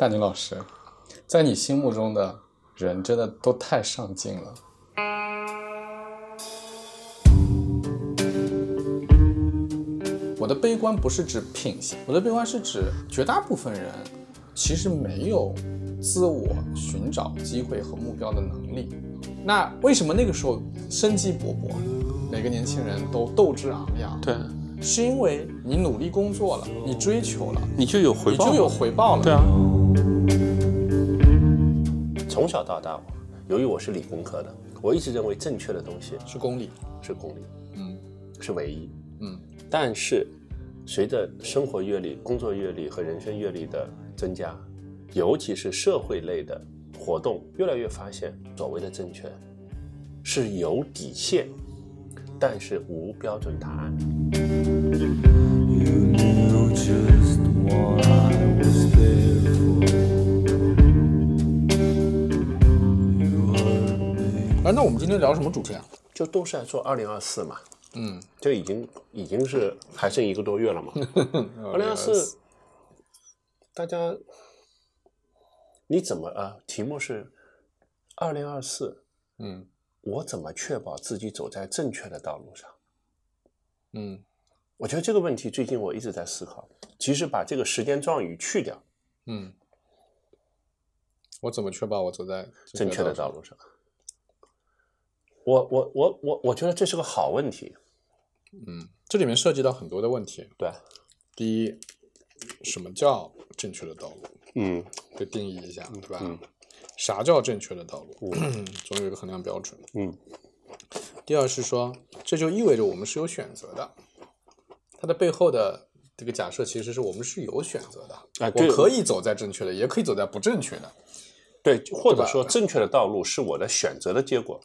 大宁老师，在你心目中的人真的都太上进了。我的悲观不是指品行，我的悲观是指绝大部分人其实没有自我寻找机会和目标的能力。那为什么那个时候生机勃勃，每个年轻人都斗志昂扬？对，是因为你努力工作了，你追求了，你就有回报，你就有回报了。对啊。从小到大，由于我是理工科的，我一直认为正确的东西是公理，是公理，嗯是唯一。嗯但是，随着生活阅历、工作阅历和人生阅历的增加，尤其是社会类的活动，越来越发现，所谓的正确是有底线，但是无标准答案。You knew just what I was there for. 哎，那我们今天聊什么主题啊？就都是在做二零二四嘛，嗯，这已经已经是还剩一个多月了嘛。二零二四，大家你怎么啊？题目是二零二四，嗯我怎么确保自己走在正确的道路上？嗯我觉得这个问题最近我一直在思考。其实把这个时间状语去掉，嗯，我怎么确保我走在正确的道道路上，我我我我我觉得这是个好问题。嗯，这里面涉及到很多的问题。对，第一，什么叫正确的道路？嗯得定义一下，对吧？嗯啥叫正确的道路？总有一个衡量标准。嗯第二是说，这就意味着我们是有选择的。它的背后的这个假设其实是我们是有选择的。哎我可以走在正确的，也可以走在不正确的。对，或者说正确的道路是我的选择的结果。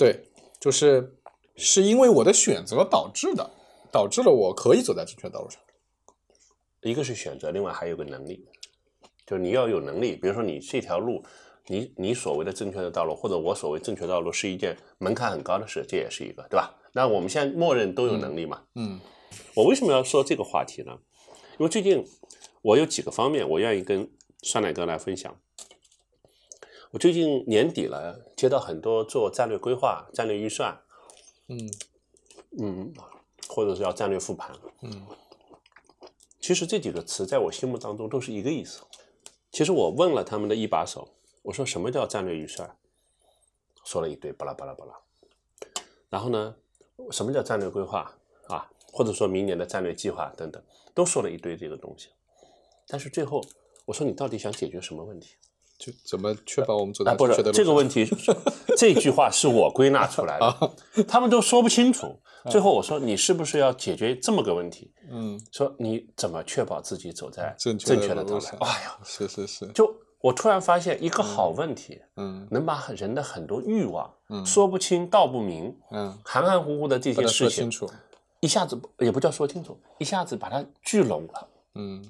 对，就是是因为我的选择导致的，导致了我可以走在正确的道路上。一个是选择，另外还有个能力，就是你要有能力。比如说你这条路，你你所谓的正确的道路，或者我所谓正确道路是一件门槛很高的事，这也是一个，对吧？那我们现在默认都有能力嘛？嗯我为什么要说这个话题呢？因为最近我有几个方面，我愿意跟酸奶哥来分享。我最近年底了，接到很多做战略规划、战略预算，嗯嗯，或者是要战略复盘，嗯其实这几个词在我心目当中都是一个意思。其实我问了他们的一把手，我说什么叫战略预算？说了一堆巴拉巴拉巴拉。然后呢，什么叫战略规划啊？或者说明年的战略计划等等，都说了一堆这个东西。但是最后我说你到底想解决什么问题？就怎么确保我们走啊，在不是正确的路上？这个问题，这句话是我归纳出来的，他们都说不清楚。最后我说你是不是要解决这么个问题？嗯，说你怎么确保自己走在正确的道路路上？。哎呀，是是是，就我突然发现一个好问题，嗯能把人的很多欲望，嗯说不清道不明，嗯，含含糊糊的这些事情。一下子也不叫说清楚，一下子把它聚拢了。嗯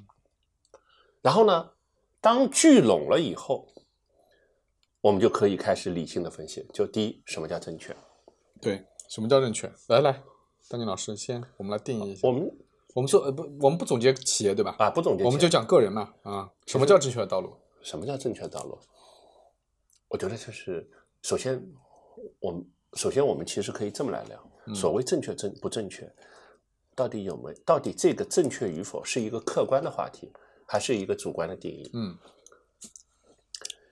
然后呢，当聚拢了以后，我们就可以开始理性的分析。就第一，什么叫正确？对，什么叫正确？来来，丹宁老师先，我们来定义一下。我们我们说呃不，我们不总结企业对吧？啊不总结，我们就讲个人嘛啊。什么叫正确的道路？什么叫正确的道路？我觉得就是首先，我们首先我们其实可以这么来聊，嗯所谓正确正不正确，到底有没有？到底这个正确与否是一个客观的话题，还是一个主观的定义？嗯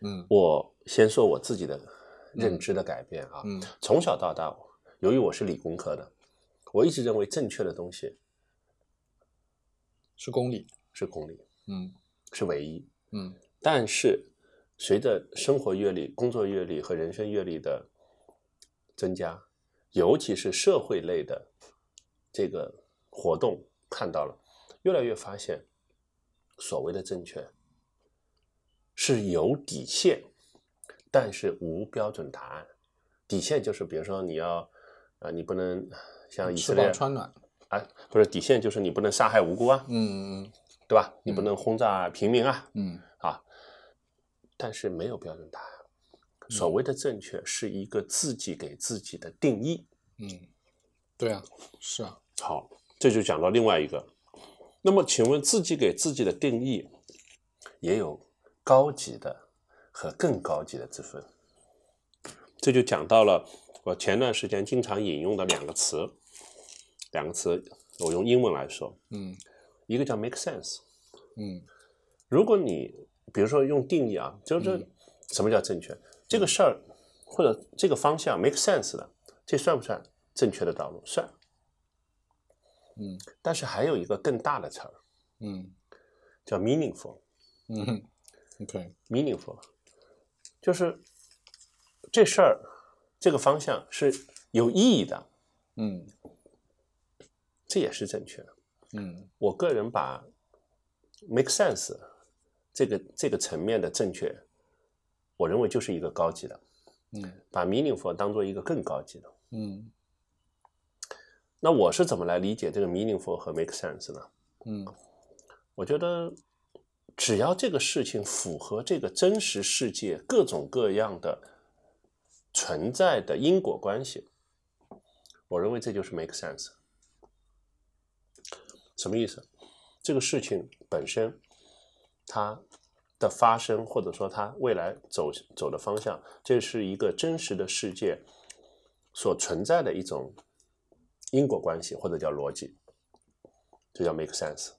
嗯我先说我自己的认知的改变啊，嗯从小到大，由于我是理工科的，我一直认为正确的东西是公理。是公理，嗯是唯一。嗯但是随着生活阅历、工作阅历和人生阅历的增加，尤其是社会类的这个活动，看到了，越来越发现，所谓的正确是有底线，但是无标准答案。底线就是，比如说你要，呃，你不能像以色列穿暖。啊，不是底线就是你不能杀害无辜啊，嗯嗯对吧？你不能轰炸平民啊，嗯啊，但是没有标准答案。所谓的正确是一个自己给自己的定义。嗯，对啊，是啊。好，这就讲到另外一个。那么，请问自己给自己的定义也有高级的和更高级的之分。这就讲到了我前段时间经常引用的两个词，两个词我用英文来说，嗯一个叫 make sense。嗯如果你比如说用定义啊，就是什么叫正确？这个事儿或者这个方向 make sense 的，这算不算正确的道路？算。嗯。但是还有一个更大的词儿嗯。叫 meaningful。嗯，OK，meaningful，就是这事儿这个方向是有意义的，嗯。这也是正确的。嗯。我个人把 make sense 这个这个层面的正确，我认为就是一个高级的，嗯。把 meaningful 当做一个更高级的。嗯那我是怎么来理解这个 meaningful 和 make sense 呢？嗯我觉得只要这个事情符合这个真实世界各种各样的存在的因果关系，我认为这就是 make sense。什么意思？这个事情本身它的发生，或者说它未来走走的方向，这是一个真实的世界所存在的一种因果关系，或者叫逻辑，这叫 make sense。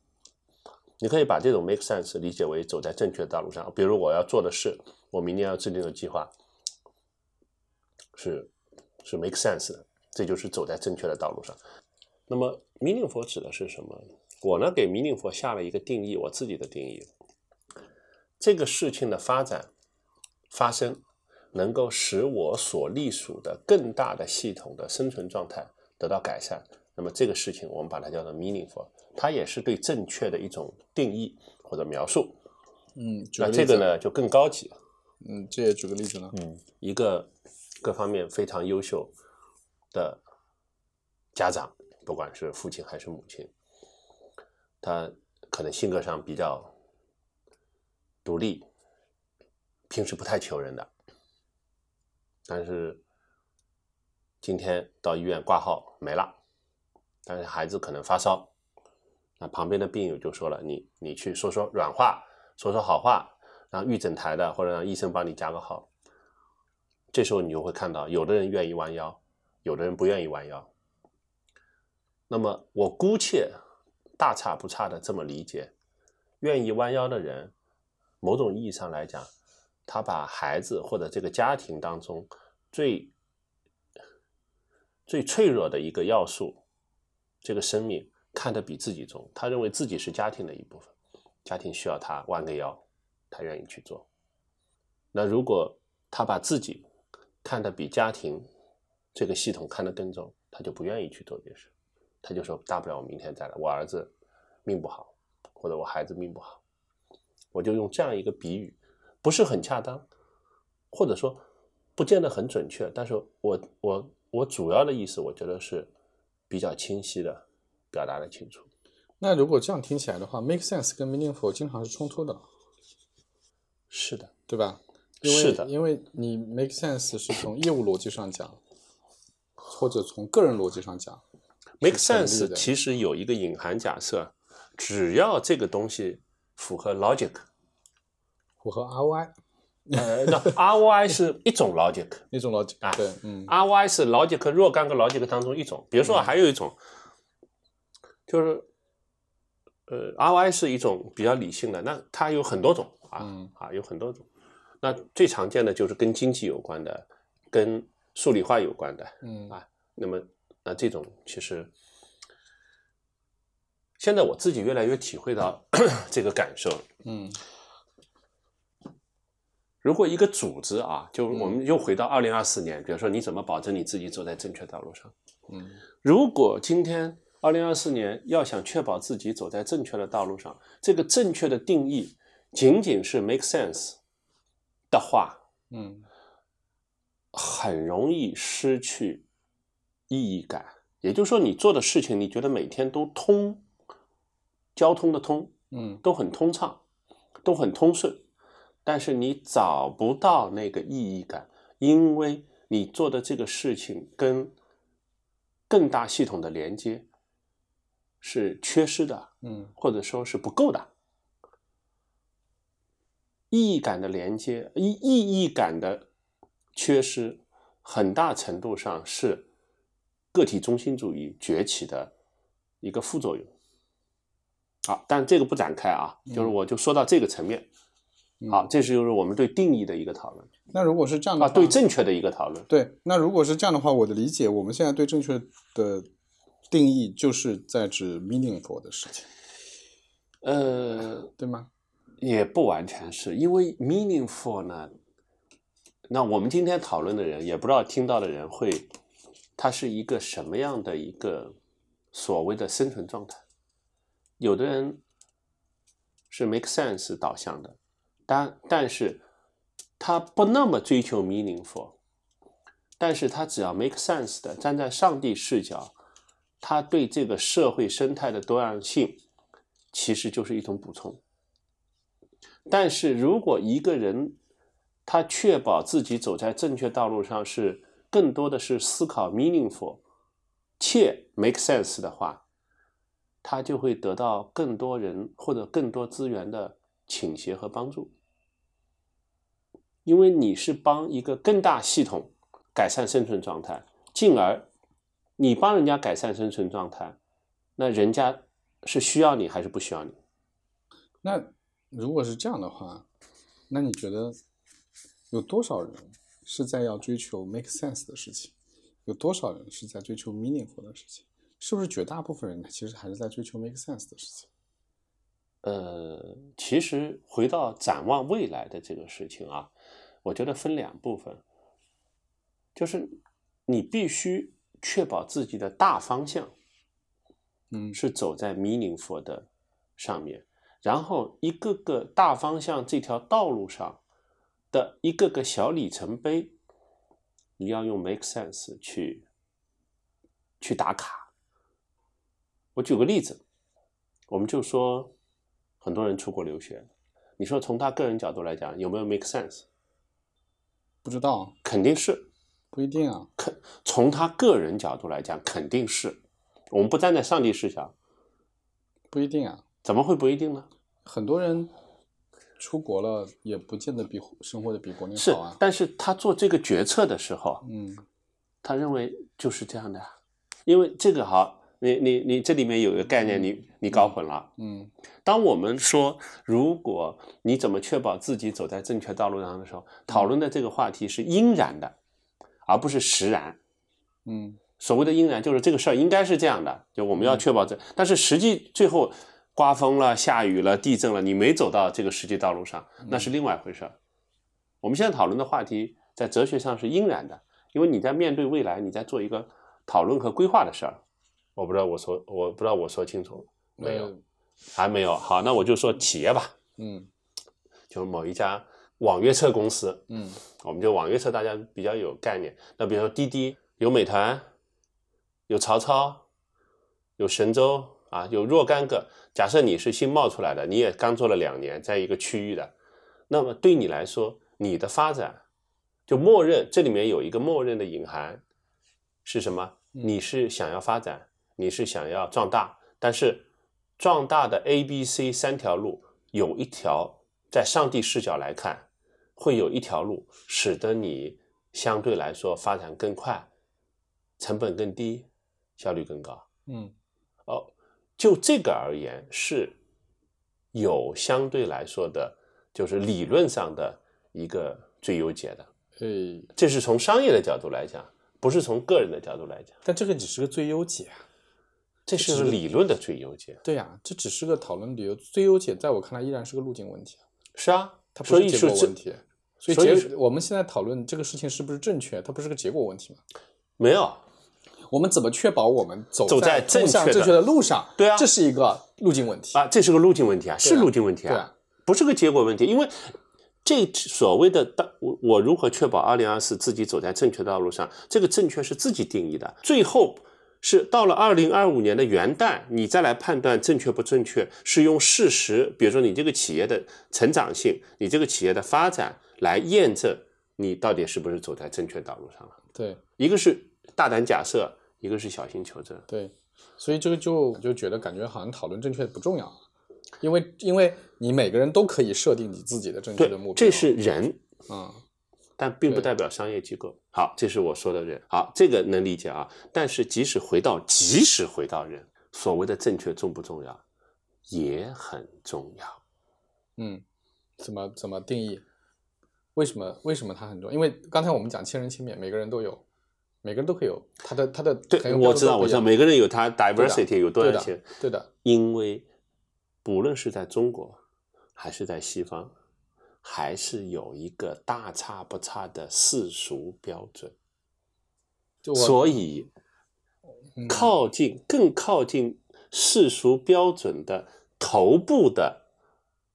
你可以把这种 make sense 理解为走在正确的道路上。比如我要做的事，我明年要制定的计划是是 make sense 的，这就是走在正确的道路上。那么 meaningful 指的是什么？我呢给 meaningful 下了一个定义，我自己的定义。这个事情的发展发生，能够使我所隶属的更大的系统的生存状态得到改善。那么这个事情我们把它叫做 meaningful，它也是对正确的一种定义或者描述。嗯，那这个呢就更高级，嗯，这也举个例子呢，嗯，一个各方面非常优秀的家长，不管是父亲还是母亲，他可能性格上比较独立，平时不太求人的，但是今天到医院挂号没了，但是孩子可能发烧，那旁边的病友就说了，你你去说说软话，说说好话，让预诊台的或者让医生帮你加个号。这时候你就会看到，有的人愿意弯腰，有的人不愿意弯腰。那么我姑且大差不差的这么理解，愿意弯腰的人，某种意义上来讲，他把孩子或者这个家庭当中最最脆弱的一个要素，这个生命看得比自己重，他认为自己是家庭的一部分，家庭需要他弯个腰，他愿意去做。那如果他把自己看得比家庭这个系统看得更重，他就不愿意去做这事，他就说大不了我明天再来，我儿子命不好，或者我孩子命不好，我就用这样一个比喻，不是很恰当，或者说不见得很准确，但是我我我主要的意思，我觉得是比较清晰的表达的清楚。那如果这样听起来的话，make sense 跟 meaningful 经常是冲突的，是的，对吧？因为是的因为你 make sense 是从业务逻辑上讲，或者从个人逻辑上讲 make sense 其实有一个隐含假设，只要这个东西符合 logic，符合 ROI 呃，那 ROI 是一种 logic，一种逻辑。啊对，嗯 ROI 是 logic 若干个 logic 当中一种。比如说还有一种，就是呃 ROI 是一种比较理性的，那它有很多种啊、嗯啊有很多种。那最常见的就是跟经济有关的，跟数理化有关的。嗯啊那么那这种其实现在我自己越来越体会到 这个感受。嗯如果一个组织啊，就嗯我们又回到二零二四年，比如说你怎么保证你自己走在正确道路上？嗯如果今天二零二四年要想确保自己走在正确的道路上，这个正确的定义仅仅是 make sense 的话，嗯很容易失去意义感。也就是说，你做的事情，你觉得每天都通，交通的通，嗯都很通畅，都很通顺，但是你找不到那个意义感，因为你做的这个事情跟更大系统的连接是缺失的，嗯或者说是不够的。意义感的连接，意意义感的缺失，很大程度上是个体中心主义崛起的一个副作用。好，但这个不展开啊，就是我就说到这个层面。好，这是就是我们对定义的一个讨论那如果是这样的啊，话，对正确的一个讨论。对，那如果是这样的话，我的理解，我们现在对正确的定义就是在指 meaningful 的事情，呃，对吗？也不完全是因为 meaningful 呢，那我们今天讨论的人也不知道听到的人会，他是一个什么样的一个所谓的生存状态。有的人是 make sense 导向的，但但是他不那么追求 meaningful，但是他只要 make sense 的，站在上帝视角，他对这个社会生态的多样性其实就是一种补充。但是如果一个人他确保自己走在正确道路上是更多的是思考 meaningful 且 make sense 的话，他就会得到更多人或者更多资源的倾斜和帮助，因为你是帮一个更大系统改善生存状态，进而你帮人家改善生存状态，那人家是需要你还是不需要你？那如果是这样的话，那你觉得有多少人是在要追求 make sense 的事情？有多少人是在追求 meaningful 的事情？是不是绝大部分人其实还是在追求 make sense 的事情？呃，其实回到展望未来的这个事情啊，我觉得分两部分，就是你必须确保自己的大方向嗯是走在 meaningful 的上面，然后一个个大方向这条道路上的一个个小里程碑，你要用 make sense 去去打卡。我举个例子，我们就说很多人出国留学，你说从他个人角度来讲有没有 make sense？不知道，肯定是。不一定啊。肯从他个人角度来讲，肯定是。我们不站在上帝视角，不一定啊。怎么会不一定呢？很多人出国了，也不见得比生活的比国内好啊，。但是他做这个决策的时候，嗯他认为就是这样的呀。因为这个好，你你你这里面有一个概念，你你搞混了。嗯当我们说如果你怎么确保自己走在正确道路上的时候，讨论的这个话题是应然的，而不是实然。嗯所谓的应然，就是这个事儿应该是这样的，就我们要确保这，但是实际最后刮风了、下雨了、地震了，你没走到这个实际道路上，那是另外一回事儿。我们现在讨论的话题在哲学上是应然的，因为你在面对未来，你在做一个讨论和规划的事儿。我不知道我说，我不知道我说清楚没有，呃还没有。好，那我就说企业吧，嗯就是某一家网约车公司，嗯我们就网约车大家比较有概念。那比如说滴滴，有美团，有曹操，有神州啊，有若干个。假设你是新冒出来的，你也刚做了两年，在一个区域的，那么对你来说，你的发展就默认这里面有一个默认的隐含是什么？你是想要发展，你是想要壮大，但是壮大的 A、B、C 三条路，有一条在上帝视角来看，会有一条路使得你相对来说发展更快，成本更低，效率更高。嗯哦，就这个而言是有相对来说的，就是理论上的一个最优解的。诶，这是从商业的角度来讲，不是从个人的角度来讲，但这个只是个最优解啊。这是理论的最优解。对呀、这只是个讨论理由，最优解在我看来依然是个路径问题，是啊，它不是结果问题。所以我们现在讨论这个事情是不是正确，它不是个结果问题吗？没有，我们怎么确保我们走走在正确正确的路上？对啊这是一个路径问题。啊，这是个路径问题啊，是路径问题对啊，不是个结果问题。因为这所谓的当我我如何确保二零二四自己走在正确道路上，这个正确是自己定义的，最后是到了二零二五年的元旦，你再来判断正确不正确，是用事实，比如说你这个企业的成长性，你这个企业的发展来验证你到底是不是走在正确道路上了。对一个是大胆假设，一个是小心求证。对，所以这个就就觉得感觉好像讨论正确不重要。因为因为你每个人都可以设定你自己的正确的目标，，这是人，嗯但并不代表商业机构。好，这是我说的人，好，这个能理解啊。但是即使回到，即使回到人，所谓的正确重不重要，也很重要。嗯，怎么怎么定义？为什么为什么它很重要？因为刚才我们讲千人千面，每个人都有，每个人都可以有他的他的对我知道，我知道，每个人有他 diversity 有多对的样性，对的，因为不论是在中国还是在西方，还是有一个大差不差的世俗标准，所以嗯靠近更靠近世俗标准的头部的，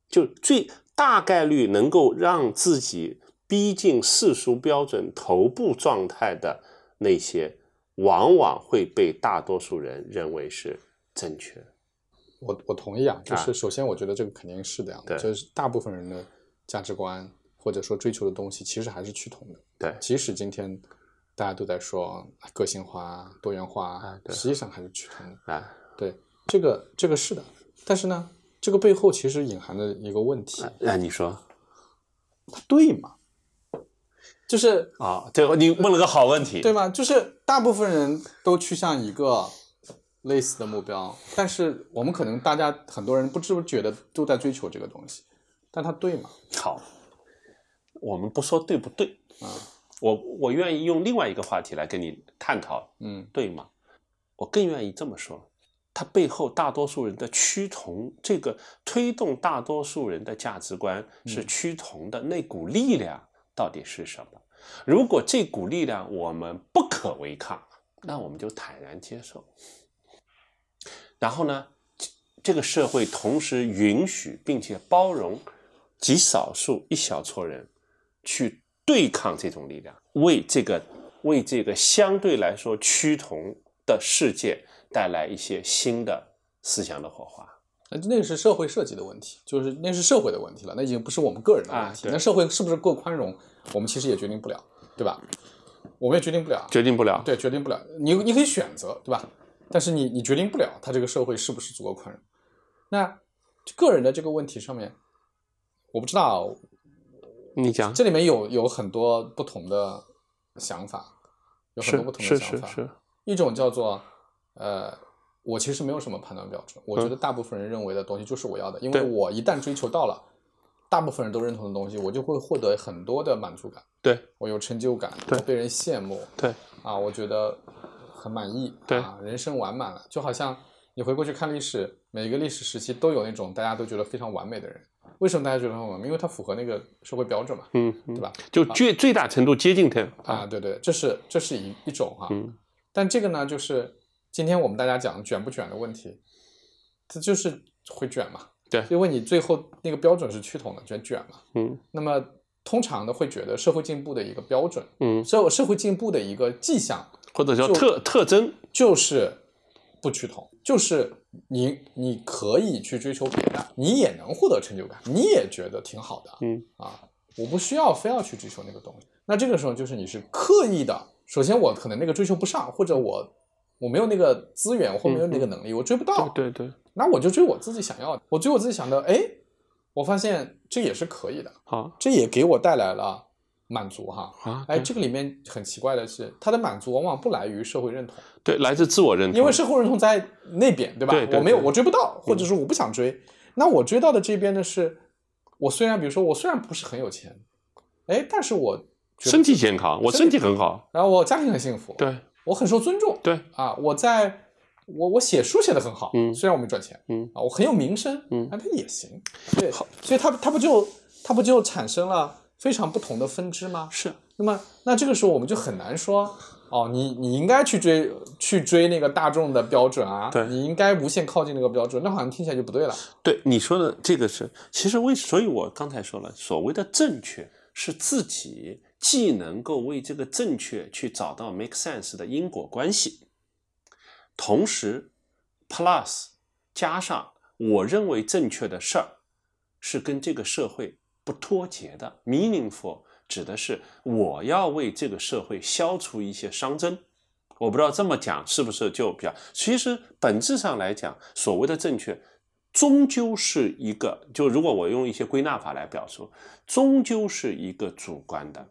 就最大概率能够让自己逼近世俗标准头部状态的那些，往往会被大多数人认为是正确。我我同意啊，就啊是首先我觉得这个肯定是这样的，对就是大部分人的价值观或者说追求的东西其实还是趋同的。对即使今天大家都在说个性化、多元化，啊对实际上还是趋同的。啊，对，这个这个是的，但是呢，这个背后其实隐含的一个问题，那你说它对吗？就是啊？对，你问了个好问题。对吗？就是大部分人都趋向一个类似的目标，但是我们可能大家很多人不知不觉的都在追求这个东西，但它对吗？好，我们不说对不对啊，我我愿意用另外一个话题来跟你探讨，嗯对吗？我更愿意这么说，它背后大多数人的趋同，这个推动大多数人的价值观是嗯趋同的那股力量到底是什么？如果这股力量我们不可违抗，那我们就坦然接受。然后呢，这这个社会同时允许并且包容极少数一小撮人去对抗这种力量，为这个为这个相对来说趋同的世界带来一些新的思想的火花。那那个是社会设计的问题，就是那是社会的问题了，那已经不是我们个人的问题。啊那社会是不是够宽容，我们其实也决定不了，对吧？我们也决定不了，决定不了，对，决定不了。你你可以选择，对吧？但是你你决定不了，他这个社会是不是足够宽容。那个人的这个问题上面，我不知道，你讲。这里面有有很多不同的想法，有很多不同的想法。是。是，一种叫做呃，我其实没有什么判断标准，我觉得大部分人认为的东西就是我要的，因为我一旦追求到了，大部分人都认同的东西，我就会获得很多的满足感，对。我有成就感，对我被人羡慕，对。啊，我觉得很满意，对啊，人生完满了，就好像你回过去看历史，每个历史时期都有那种大家都觉得非常完美的人，为什么大家觉得很完美？因为它符合那个社会标准嘛，嗯，嗯对吧？就最最大程度接近它啊，，对对，这是这是一一种哈，嗯但这个呢，就是今天我们大家讲卷不卷的问题，它就是会卷嘛，对因为你最后那个标准是趋同的，卷卷嘛。嗯那么通常的会觉得社会进步的一个标准，嗯，社社会进步的一个迹象或者叫特特征，就是不趋同，就是你你可以去追求别的，你也能获得成就感，你也觉得挺好的，嗯。啊，我不需要非要去追求那个东西。那这个时候就是你是刻意的，首先我可能那个追求不上，或者我我没有那个资源，或没有那个能力，我追不到，对对对，那我就追我自己想要的，我追我自己想的，哎，我发现这也是可以的，好。这也给我带来了满足哈。啊，哎，这个里面很奇怪的是，他的满足往往不来于社会认同。对，来自自我认同，因为社会认同在那边，对吧？对对我没有，我追不到，或者是我不想追。那我追到的这边呢是，我虽然比如说我虽然不是很有钱，哎，但是我身体健康，我身体很好，然后我家庭很幸福，对。我很受尊重，对，啊，我在我我写书写的很好，嗯。虽然我没赚钱，嗯。啊，我很有名声，嗯。啊，他也行，对，所以他他不就他不就产生了非常不同的分支吗？是那么，那这个时候我们就很难说，哦，你你应该去追去追那个大众的标准啊，对你应该无限靠近那个标准，那好像听起来就不对了。对你说的这个是，其实为所以，我刚才说了，所谓的正确是自己既能够为这个正确去找到 make sense 的因果关系，同时 plus 加上我认为正确的事儿是跟这个社会不脱节的，meaningful 指的是我要为这个社会消除一些熵增。我不知道这么讲是不是就比较，其实本质上来讲，所谓的正确，终究是一个，就如果我用一些归纳法来表述，终究是一个主观的。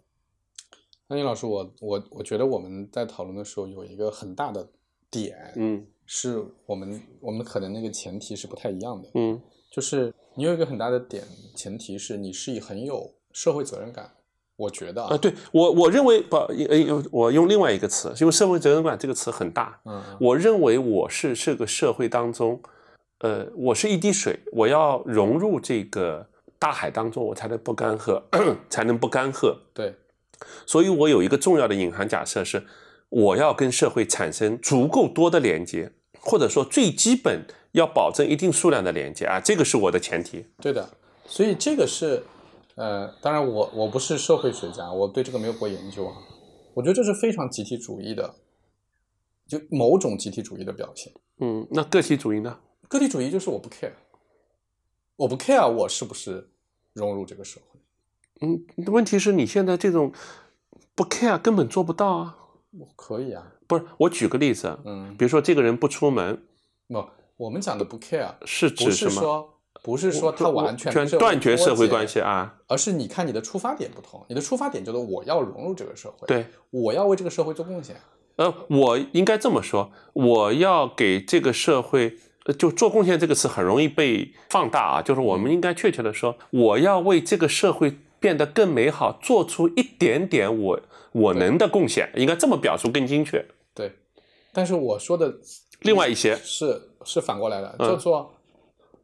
那宁老师，我我我觉得我们在讨论的时候有一个很大的点，嗯是我们我们可能那个前提是不太一样的，嗯就是你有一个很大的点，前提是你是以很有社会责任感，我觉得啊，，对我我认为不，呃，我用另外一个词，因为社会责任感这个词很大，嗯，我认为我是这个社会当中，呃，我是一滴水，我要融入这个大海当中，我才能不干涸，才能不干涸。对，所以我有一个重要的隐含假设是，我要跟社会产生足够多的连接，或者说最基本要保证一定数量的连接啊，这个是我的前提。对的，所以这个是，呃，当然我我不是社会学家，我对这个没有过研究啊。我觉得这是非常集体主义的，就某种集体主义的表现。嗯，那个体主义呢？个体主义就是我不 care，我不 care 我是不是融入这个社会。嗯，问题是你现在这种不 care 根本做不到啊。我可以啊，不是，我举个例子，嗯，比如说这个人不出门，不，我们讲的不 care 是不指什么？不是说他完全断绝社会关系啊？而是你看你的出发点不同，你的出发点就是我要融入这个社会，，对，我要为这个社会做贡献。呃，我应该这么说，我要给这个社会，呃就做贡献这个词很容易被放大啊，就是我们应该确切的说，我要为这个社会变得更美好，做出一点点我我能的贡献，应该这么表述更精确。对，但是我说的另外一些，是是反过来的，嗯。叫做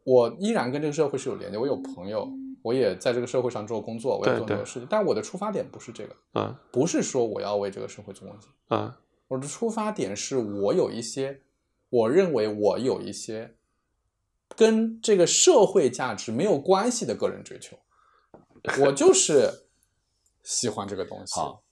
我依然跟这个社会是有连接，我有朋友，我也在这个社会上做工作，我也做很多事情，但我的出发点不是这个，啊不是说我要为这个社会做贡献，啊我的出发点是我有一些，我认为我有一些跟这个社会价值没有关系的个人追求，我就是喜欢这个东西。好，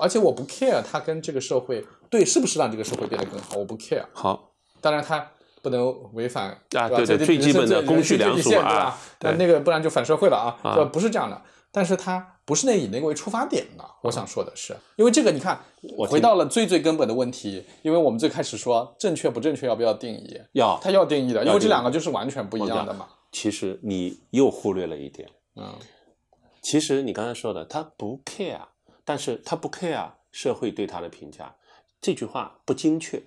而且我不 care 它跟这个社会对是不是让这个社会变得更好，我不 care。好，当然他不能违反啊吧对对最基本的公序良俗啊那那个不然就反社会了啊，啊这不是这样的。但是它不是那以那个为出发点的，我想说的是，因为这个你看，我回到了最最根本的问题，因为我们最开始说正确不正确要不要定义，要它要定义的，因为这两个就是完全不一样的嘛。其实你又忽略了一点。嗯，其实你刚才说的，他不 care，但是他不 care 社会对他的评价，这句话不精确。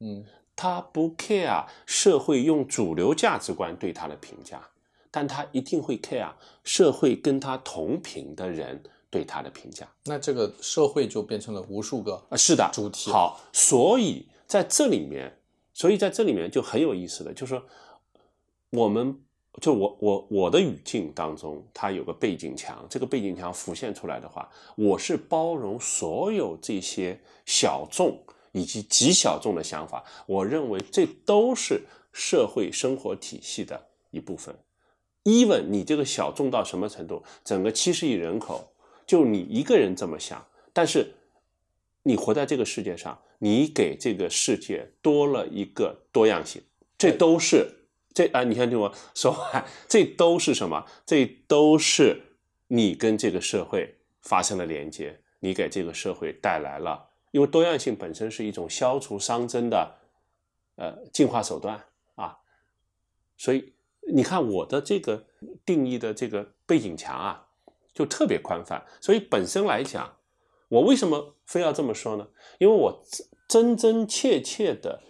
嗯，他不 care 社会用主流价值观对他的评价，但他一定会 care 社会跟他同频的人对他的评价。那这个社会就变成了无数个啊，是的，主题好，所以在这里面，所以在这里面就很有意思的，就是说，我们就我我我的语境当中，它有个背景墙，这个背景墙浮现出来的话，我是包容所有这些小众以及极小众的想法，我认为这都是社会生活体系的一部分。even 你这个小众到什么程度，整个七十亿人口，就你一个人这么想，但是你活在这个世界上，你给这个世界多了一个多样性，这都是这啊，你先听我说完，这都是什么？这都是你跟这个社会发生了连接，你给这个社会带来了，因为多样性本身是一种消除熵增的呃进化手段啊，所以你看我的这个定义的这个背景墙啊，就特别宽泛，所以本身来讲。我为什么非要这么说呢？因为我真真切切的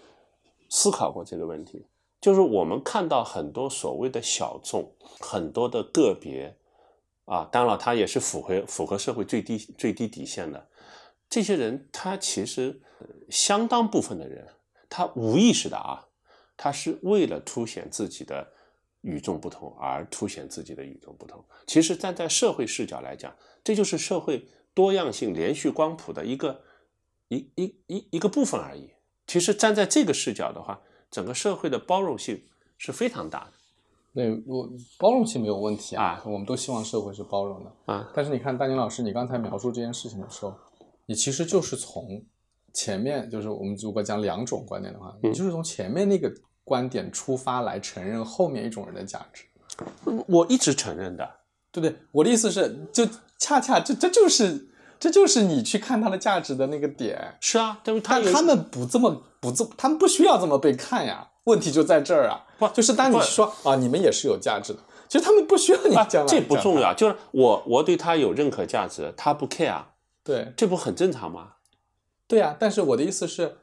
思考过这个问题，就是我们看到很多所谓的小众，很多的个别啊，当然他也是符合符合社会最低最低底线的。这些人，他其实相当部分的人，他无意识的啊，他是为了凸显自己的与众不同而凸显自己的与众不同。其实站在社会视角来讲，这就是社会。多样性连续光谱的一个一一一一个部分而已。其实站在这个视角的话，整个社会的包容性是非常大的对我包容性没有问题啊我们都希望社会是包容的。啊。但是你看，大宁老师，你刚才描述这件事情的时候，你其实就是从前面，就是我们如果讲两种观点的话，嗯你就是从前面那个观点出发来承认后面一种人的价值，我一直承认的，对不对？我的意思是，就恰恰这这就是这就是你去看它的价值的那个点。是啊，但是他但他们不这么不这，他们不需要这么被看呀。问题就在这儿啊，不就是当你说啊，你们也是有价值的，其实他们不需要你啊这样来这不重要，就是我我对他有认可价值，他不 care，对这不很正常吗？对啊，但是我的意思是，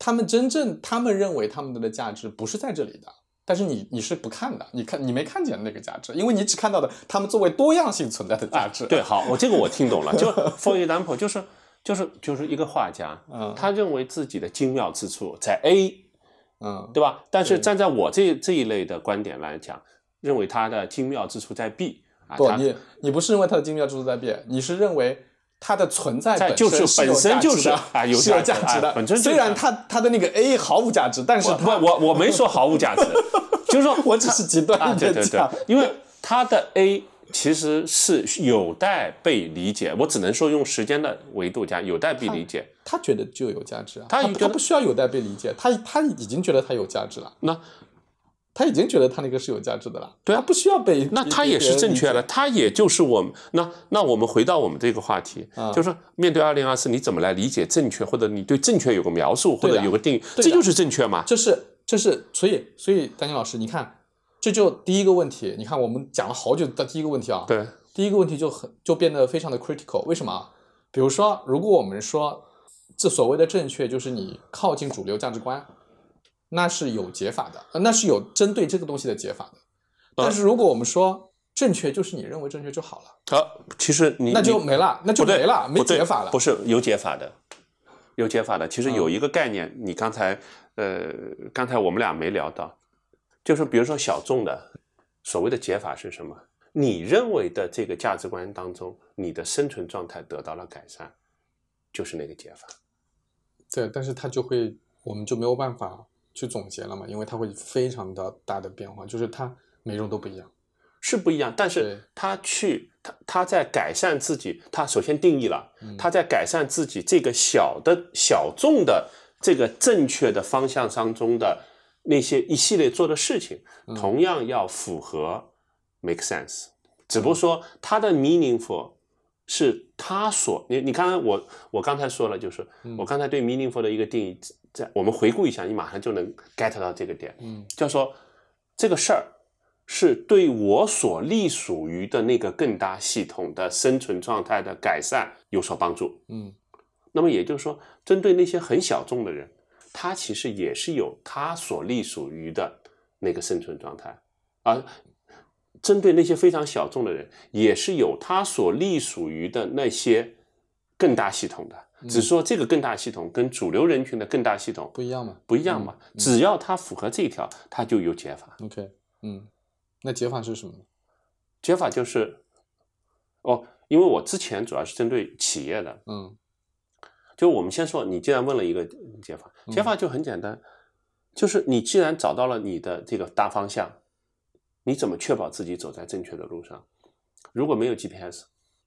他们真正他们认为他们的价值不是在这里的，但是你你是不看的，你看你没看见那个价值，因为你只看到的他们作为多样性存在的价值。对，好，我这个我听懂了，就 for example，就是就是就是一个画家，嗯他认为自己的精妙之处在 A，嗯，对吧？但是站在我这这一类的观点来讲，认为他的精妙之处在 B 啊，不，你你不是认为他的精妙之处在 B，，你是认为它的存在本身就是本身就是啊有是有价值的。啊本身就是虽然它它的那个 A 毫无价值，但是不我我没说毫无价值，就是说我只是极端啊，一对对对，，因为它的 A 其实是有待被理解，我只能说用时间的维度讲，有待被理解。他觉得就有价值啊，他他不需要有待被理解，他他已经觉得它有价值了，那他已经觉得他那个是有价值的了，对啊。不需要被那他也是正确的，他也就是我们那那我们回到我们这个话题，啊。就是说面对二零二四，你怎么来理解正确，或者你对正确有个描述，或者有个定义，这就是正确嘛？这是这是所以所以丹尼老师，你看，这就第一个问题，你看我们讲了好久的第一个问题啊，对，第一个问题就很就变得非常的 critical，为什么啊？比如说，如果我们说这所谓的正确就是你靠近主流价值观，那是有解法的，呃那是有针对这个东西的解法的。但是如果我们说正确就是你认为正确就好了，好，其实你那就没了，那就没了，没解法了。不是有解法的，有解法的。其实嗯有一个概念，你刚才呃，刚才我们俩没聊到，就是比如说小众的所谓的解法是什么？你认为的这个价值观当中，你的生存状态得到了改善，就是那个解法。对，但是它就会，我们就没有办法去总结了嘛，因为它会非常的大的变化，就是它每种都不一样。是不一样，但是他去他他在改善自己，他首先定义了，嗯。他在改善自己这个小的小众的这个正确的方向当中的那些一系列做的事情，嗯。同样要符合 make sense，只不过说它的 meaningful 是他所你你刚才我我刚才说了，就是嗯。我刚才对 meaningful 的一个定义，在我们回顾一下，你马上就能 get 到这个点，嗯叫说这个事儿是对我所隶属于的那个更大系统的生存状态的改善有所帮助。嗯那么也就是说，针对那些很小众的人，他其实也是有他所隶属于的那个生存状态，而针对那些非常小众的人，也是有他所隶属于的那些更大系统的。只是说这个更大系统跟主流人群的更大系统不一样嘛。不一样嘛，只要它符合这一条，它就有解法。OK，嗯，那解法是什么呢？解法就是，哦，因为我之前主要是针对企业的，嗯就我们先说，你既然问了一个解法，解法就很简单，就是你既然找到了你的这个大方向，你怎么确保自己走在正确的路上？如果没有 GPS，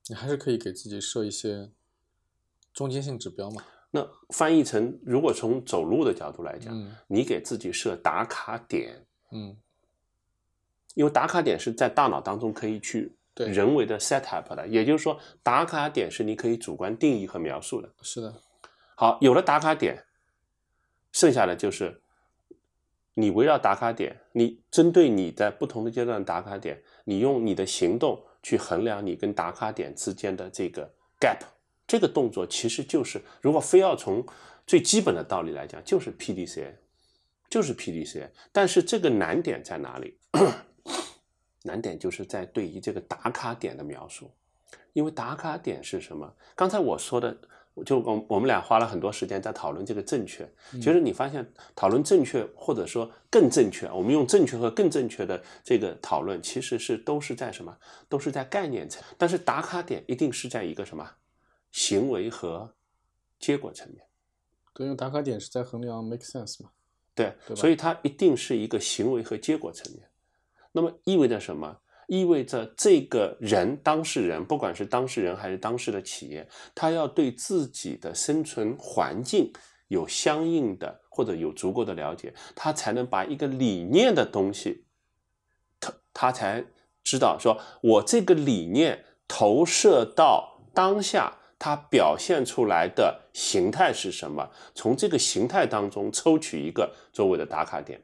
你还是可以给自己设一些中间性指标嘛。那翻译成，如果从走路的角度来讲，嗯你给自己设打卡点，嗯，因为打卡点是在大脑当中可以去对人为的 set up 的，也就是说，打卡点是你可以主观定义和描述的。是的，好，有了打卡点，剩下的就是你围绕打卡点，你针对你在不同的阶段的打卡点，你用你的行动去衡量你跟打卡点之间的这个 gap。这个动作其实就是，如果非要从最基本的道理来讲，就是 PDCA，就是 PDCA。但是这个难点在哪里？难点就是在对于这个打卡点的描述。因为打卡点是什么？刚才我说的，就我我们俩花了很多时间在讨论这个正确。其实你发现，讨论正确或者说更正确，我们用正确和更正确的这个讨论，其实是都是在什么？都是在概念层。但是打卡点一定是在一个什么行为和结果层面。对，因为打卡点是在衡量 make sense 嘛。对，对所以它一定是一个行为和结果层面。那么意味着什么？意味着这个人当事人，不管是当事人还是当事的企业，他要对自己的生存环境有相应的或者有足够的了解，他才能把一个理念的东西，他他才知道说，我这个理念投射到当下。它表现出来的形态是什么，从这个形态当中抽取一个作为的打卡点。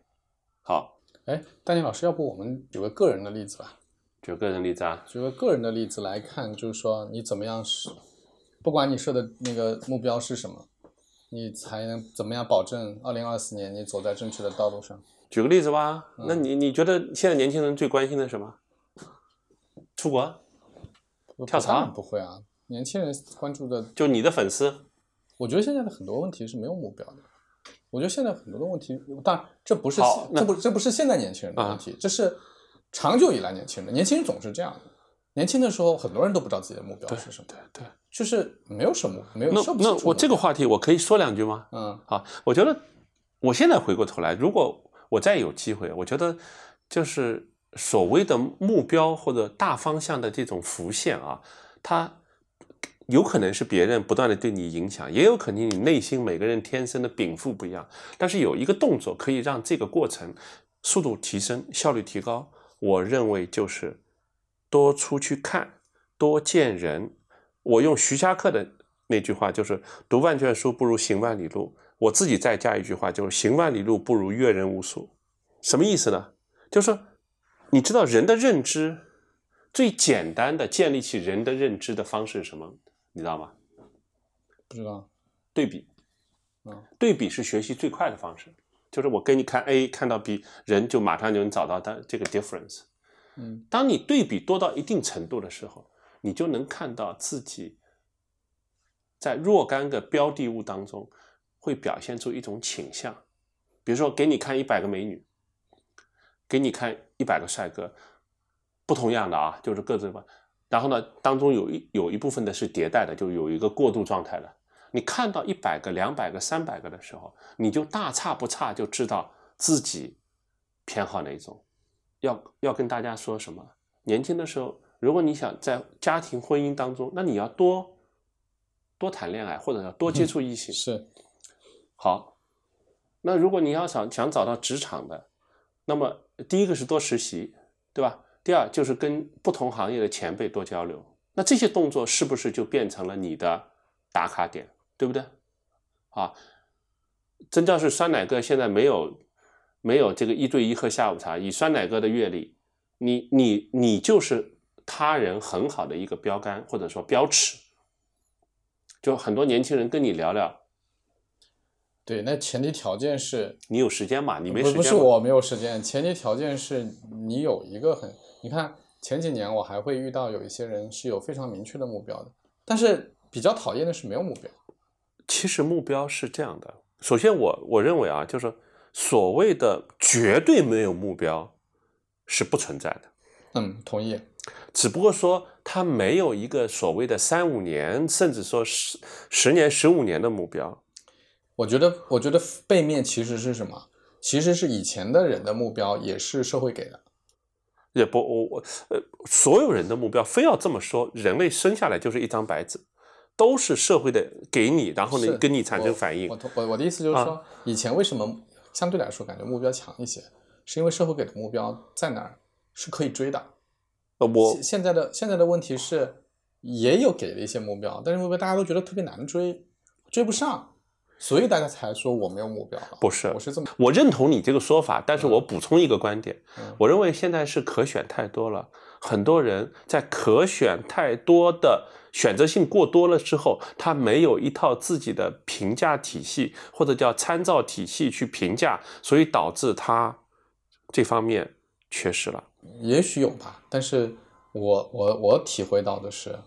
好，哎，丹尼老师，要不我们举个个人的例子吧？举个人例子啊，举个个人的例子来看，就是说你怎么样是，不管你设的那个目标是什么，你才能怎么样保证二零二四年你走在正确的道路上？举个例子吧。那你你觉得现在年轻人最关心的是什么？出国？跳槽不会啊，年轻人关注的，就你的粉丝？我觉得现在的很多问题是没有目标的。我觉得现在很多的问题，当然这不是这不这不是现在年轻人的问题，这是长久以来年轻人，年轻人总是这样的。年轻的时候，很多人都不知道自己的目标是什么，对对。就是没有什么没有那那我这个话题我可以说两句吗？嗯好，我觉得我现在回过头来，如果我再有机会，我觉得就是所谓的目标或者大方向的这种浮现啊，它有可能是别人不断的对你影响，也有可能你内心每个人天生的禀赋不一样，但是有一个动作可以让这个过程速度提升、效率提高。我认为就是多出去看，多见人。我用徐霞客的那句话就是“读万卷书不如行万里路”，我自己再加一句话，就是“行万里路不如阅人无数”。什么意思呢？就是，你知道人的认知最简单的建立起人的认知的方式是什么？你知道吗？不知道，对比。嗯，对比是学习最快的方式，就是我给你看 A，看到 B，人就马上就能找到它这个 difference。嗯当你对比多到一定程度的时候，你就能看到自己在若干个标的物当中会表现出一种倾向。比如说，给你看一百个美女，给你看一百个帅哥，不同样的啊，就是各自吧。然后呢，当中有一有一部分的是迭代的，就有一个过渡状态的。你看到一百个、两百个、三百个的时候，你就大差不差就知道自己偏好哪一种。要要跟大家说什么？年轻的时候，如果你想在家庭婚姻当中，那你要多多谈恋爱，或者要多接触异性。是好，那如果你要想想找到职场的，那么第一个是多实习，对吧？第二就是跟不同行业的前辈多交流。那这些动作是不是就变成了你的打卡点，对不对？啊，真教是酸奶哥现在没有没有这个一对一喝下午茶，以酸奶哥的阅历，你你你就是他人很好的一个标杆或者说标尺。就很多年轻人跟你聊聊，对，那前提条件是你有时间嘛？你没时间不是我没有时间，前提条件是你有一个很，你看前几年我还会遇到有一些人是有非常明确的目标的，但是比较讨厌的是没有目标。其实目标是这样的，首先我我认为啊，就是所谓的绝对没有目标是不存在的，嗯，同意。只不过说他没有一个所谓的三五年，甚至说十十年、十五年的目标。我觉得，我觉得背面其实是什么？其实是以前的人的目标也是社会给的。也不，我我呃，所有人的目标非要这么说，人类生下来就是一张白纸，都是社会的给你，然后呢跟你产生反应我。我我的意思就是啊说，以前为什么相对来说感觉目标强一些，是因为社会给的目标在哪儿是可以追的。呃我现现在的现在的问题是，也有给了一些目标，但是目标大家都觉得特别难追，追不上，所以大家才说我没有目标了。不是我是这么我认同你这个说法，但是我补充一个观点，嗯我认为现在是可选太多了，很多人在可选太多的选择性过多了之后，他没有一套自己的评价体系或者叫参照体系去评价，所以导致他这方面缺失了。也许有吧，但是我我我体会到的是，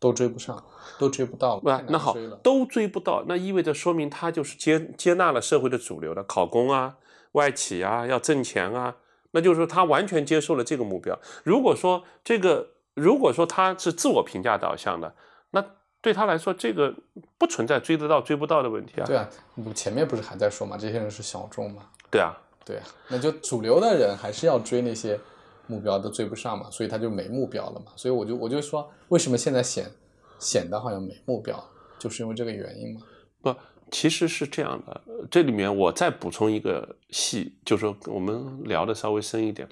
都追不上，都追不到，太，不那好。都追不到，那意味着说明他就是接接纳了社会的主流的考公啊、外企啊、要挣钱啊，那就是说他完全接受了这个目标。如果说这个，如果说他是自我评价导向的，那对他来说这个不存在追得到追不到的问题啊。对啊，你前面不是还在说嘛，这些人是小众嘛？对啊，对啊，那就主流的人还是要追那些目标都追不上嘛，所以他就没目标了嘛。所以我就我就说，为什么现在显显得好像没目标，就是因为这个原因嘛。不，其实是这样的。这里面我再补充一个细，就是说我们聊的稍微深一点。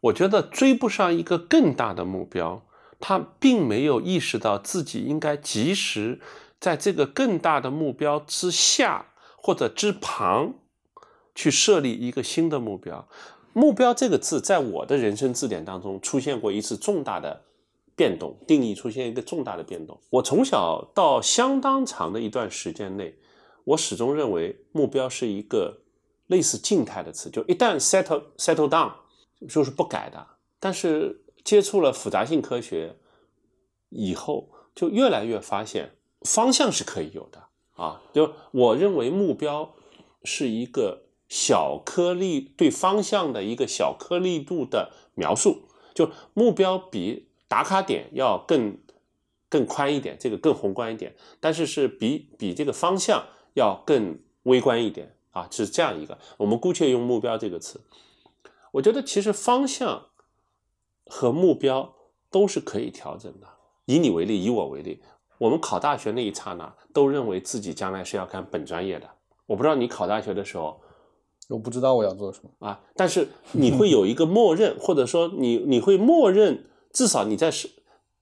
我觉得追不上一个更大的目标，他并没有意识到自己应该及时在这个更大的目标之下或者之旁去设立一个新的目标。目标这个字在我的人生字典当中出现过一次重大的变动，定义出现一个重大的变动。我从小到相当长的一段时间内，我始终认为目标是一个类似静态的词，就一旦 settle settle down 就是不改的。但是接触了复杂性科学以后，就越来越发现方向是可以有的啊。就我认为目标是一个小颗粒对方向的一个小颗粒度的描述，就目标比打卡点要更更宽一点，这个更宏观一点，但是是比比这个方向要更微观一点啊，是这样一个。我们姑且用目标这个词，我觉得其实方向和目标都是可以调整的。以你为例，以我为例，我们考大学那一刹那，都认为自己将来是要干本专业的。我不知道你考大学的时候我不知道我要做什么。啊，但是你会有一个默认，或者说你你会默认，至少你在是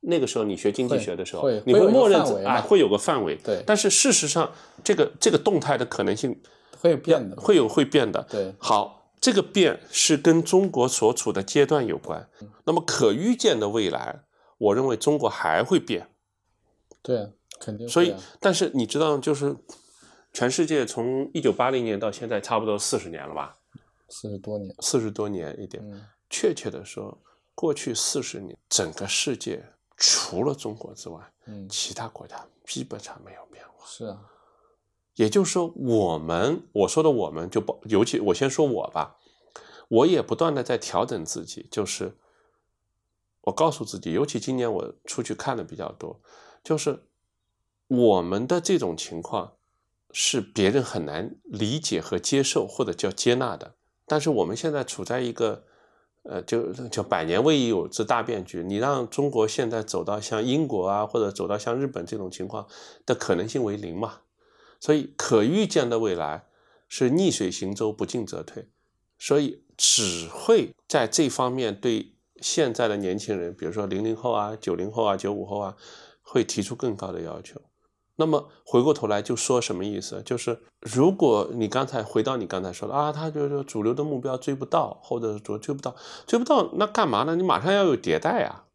那个时候你学经济学的时候，你会默认啊会有个范围。对但是事实上，这个这个动态的可能性会变的，会有会变的。对好，这个变是跟中国所处的阶段有关。那么可预见的未来，我认为中国还会变。对，肯定。所以，但是你知道，就是全世界从一九八零年到现在，差不多四十年了吧？四十多年，四十多年一点。嗯，确切的说，过去四十年，整个世界除了中国之外，嗯，其他国家基本上没有变化。是啊，也就是说，我们我说的我们就不，尤其我先说我吧，我也不断的在调整自己，就是我告诉自己，尤其今年我出去看的比较多，就是我们的这种情况是别人很难理解和接受或者叫接纳的，但是我们现在处在一个。呃，就就百年未有之大变局，你让中国现在走到像英国啊，或者走到像日本这种情况的可能性为零嘛？所以可预见的未来是逆水行舟，不进则退，所以只会在这方面对现在的年轻人，比如说零零后啊、九零后啊、九五后啊，会提出更高的要求。那么回过头来就说什么意思？就是如果你刚才回到你刚才说的啊，他就是主流的目标追不到，或者说追不到，追不到那干嘛呢？你马上要有迭代啊！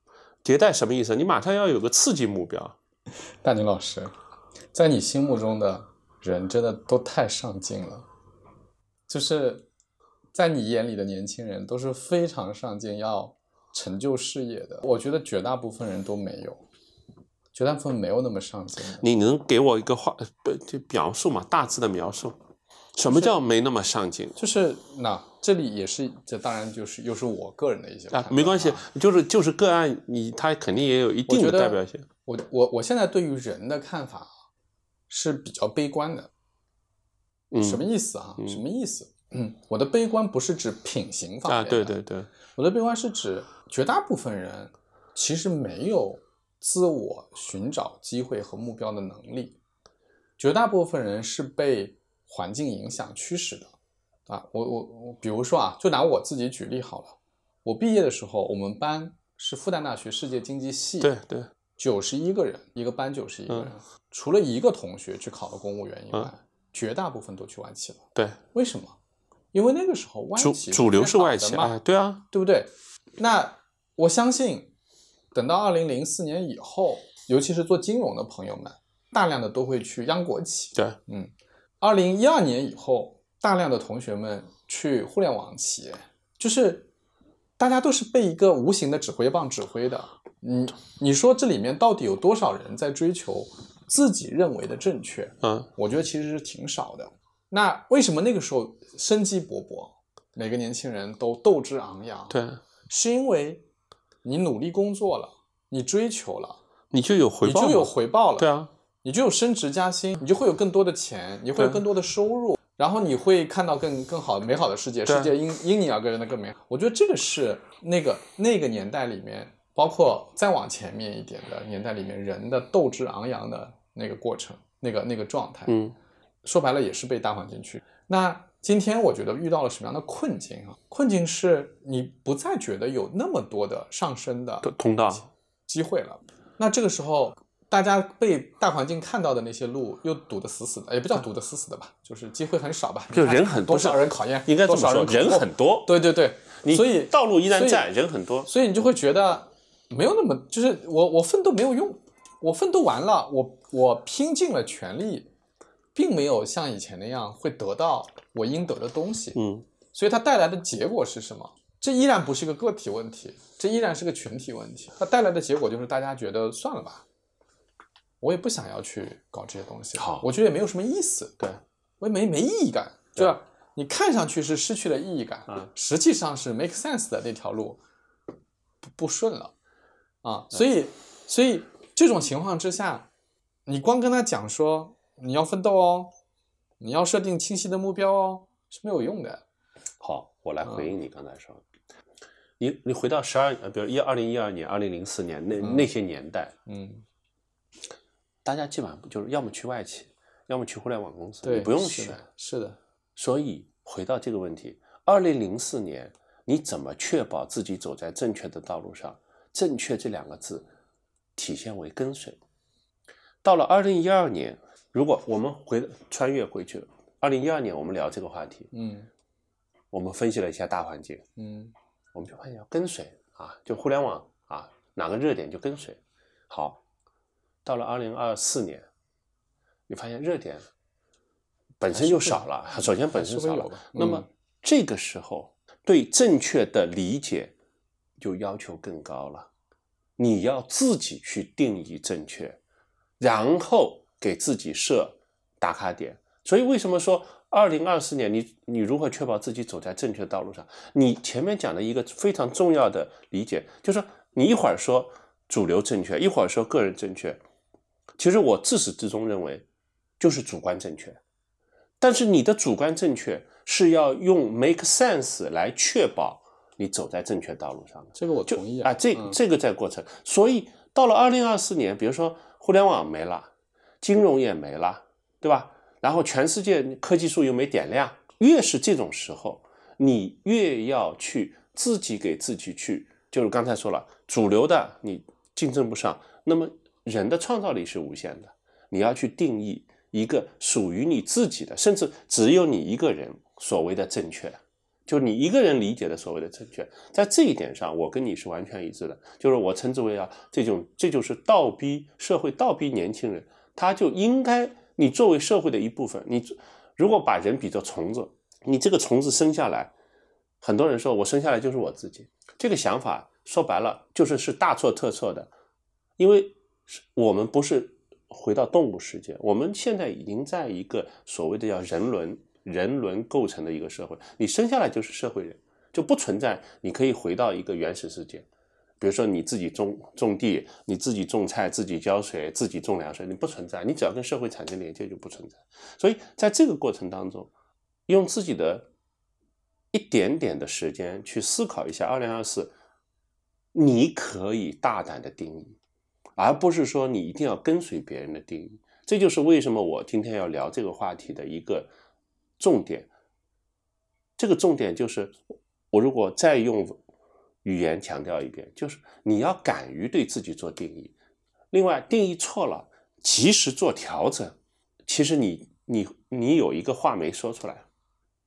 迭代什么意思？你马上要有个刺激目标。大宁老师，在你心目中的人真的都太上进了，就是在你眼里的年轻人都是非常上进，要成就事业的。我觉得绝大部分人都没有，绝大部分没有那么上进。你能给我一个话，不就描述嘛？大致的描述，什么叫没那么上进就是那这里也是，这当然就是又是我个人的一些啊？没关系啊，就是就是个案，你他肯定也有一定的代表性。我我我现在对于人的看法是比较悲观的。嗯，什么意思啊？嗯什么意思？嗯，我的悲观不是指品行方面啊？对对对，我的悲观是指绝大部分人其实没有自我寻找机会和目标的能力，绝大部分人是被环境影响驱使的。啊，我我我，比如说啊，就拿我自己举例好了。我毕业的时候，我们班是复旦大学世界经济系，对对，九十一个人，一个班九十一个嗯人，除了一个同学去考了公务员以外，嗯绝大部分都去外企了。对，为什么？因为那个时候外企主流是外企，嘛哎，对啊，对不对？那我相信，等到二零零四年以后，尤其是做金融的朋友们，大量的都会去央国企。对，嗯，二零一二年以后，大量的同学们去互联网企业，就是大家都是被一个无形的指挥棒指挥的。嗯，你说这里面到底有多少人在追求自己认为的正确？嗯，我觉得其实是挺少的。那为什么那个时候生机勃勃，每个年轻人都斗志昂扬？对，是因为你努力工作了，你追求了，你就有回报，你就有回报了，对啊，你就有升职加薪，你就会有更多的钱，你会有更多的收入，然后你会看到更更好美好的世界，世界因因你而变得更美好。我觉得这个是那个那个年代里面，包括再往前面一点的年代里面，人的斗志昂扬的那个过程，那个那个状态。嗯说白了也是被大环境去。那今天我觉得遇到了什么样的困境啊？困境是你不再觉得有那么多的上升的通通道，机会了。那这个时候，大家被大环境看到的那些路又堵得死死的，也不叫堵得死死的吧，就是机会很少吧。就人很多，多少人考验，应该这多少么说，人很多，对对对，所以道路依然在，人很多。所以你就会觉得没有那么，就是我我奋斗没有用，我奋斗完了，我我拼尽了全力，并没有像以前那样会得到我应得的东西。嗯，所以它带来的结果是什么？这依然不是一个个体问题，这依然是个群体问题。它带来的结果就是大家觉得算了吧，我也不想要去搞这些东西。好我觉得也没有什么意思，对，我也没没意义感，对对吧？你看上去是失去了意义感，嗯实际上是 make sense 的那条路不不顺了啊，所以所以这种情况之下，你光跟他讲说你要奋斗哦，你要设定清晰的目标哦，是没有用的。好，我来嗯回应你刚才说，你你回到十二呃，比如一二零一二年、二零零四年那、嗯那些年代，嗯，大家基本上就是要么去外企，要么去互联网公司，你不用是选。的，是的，所以回到这个问题，二零零四年你怎么确保自己走在正确的道路上？正确这两个字体现为跟随。到了二零一二年，如果我们回穿越回去，二零一二年我们聊这个话题，嗯。我们分析了一下大环境，嗯。我们就发现要跟随啊，就互联网啊，哪个热点就跟随。好，到了二零二四年，你发现热点本身就少了，首先本身少了。那么嗯这个时候对正确的理解就要求更高了，你要自己去定义正确，然后给自己设打卡点。所以为什么说二零二四年你你如何确保自己走在正确的道路上？你前面讲的一个非常重要的理解，就是说你一会儿说主流正确，一会儿说个人正确，其实我自始至终认为就是主观正确。但是你的主观正确是要用 make sense 来确保你走在正确道路上的。这个我就同意啊，这嗯这个在过程，所以到了二零二四年，比如说互联网没了，金融也没了，对吧？然后全世界科技树又没点亮，越是这种时候，你越要去自己给自己去，就是刚才说了，主流的你竞争不上，那么人的创造力是无限的，你要去定义一个属于你自己的，甚至只有你一个人所谓的正确。就你一个人理解的所谓的正确，在这一点上，我跟你是完全一致的。就是我称之为啊，这种这就是倒逼社会倒逼年轻人，他就应该你作为社会的一部分，你如果把人比作虫子，你这个虫子生下来，很多人说我生下来就是我自己，这个想法说白了就是是大错特错的，因为我们不是回到动物世界，我们现在已经在一个所谓的叫人伦人伦构成的一个社会，你生下来就是社会人，就不存在你可以回到一个原始世界。比如说你自己种种地，你自己种菜，自己浇水，自己种粮食，你不存在。你只要跟社会产生连接，就不存在。所以在这个过程当中，用自己的一点点的时间去思考一下，二零二四，你可以大胆的定义，而不是说你一定要跟随别人的定义。这就是为什么我今天要聊这个话题的一个重点。这个重点就是，我如果再用语言强调一遍，就是你要敢于对自己做定义。另外，定义错了，及时做调整。其实你你你有一个话没说出来，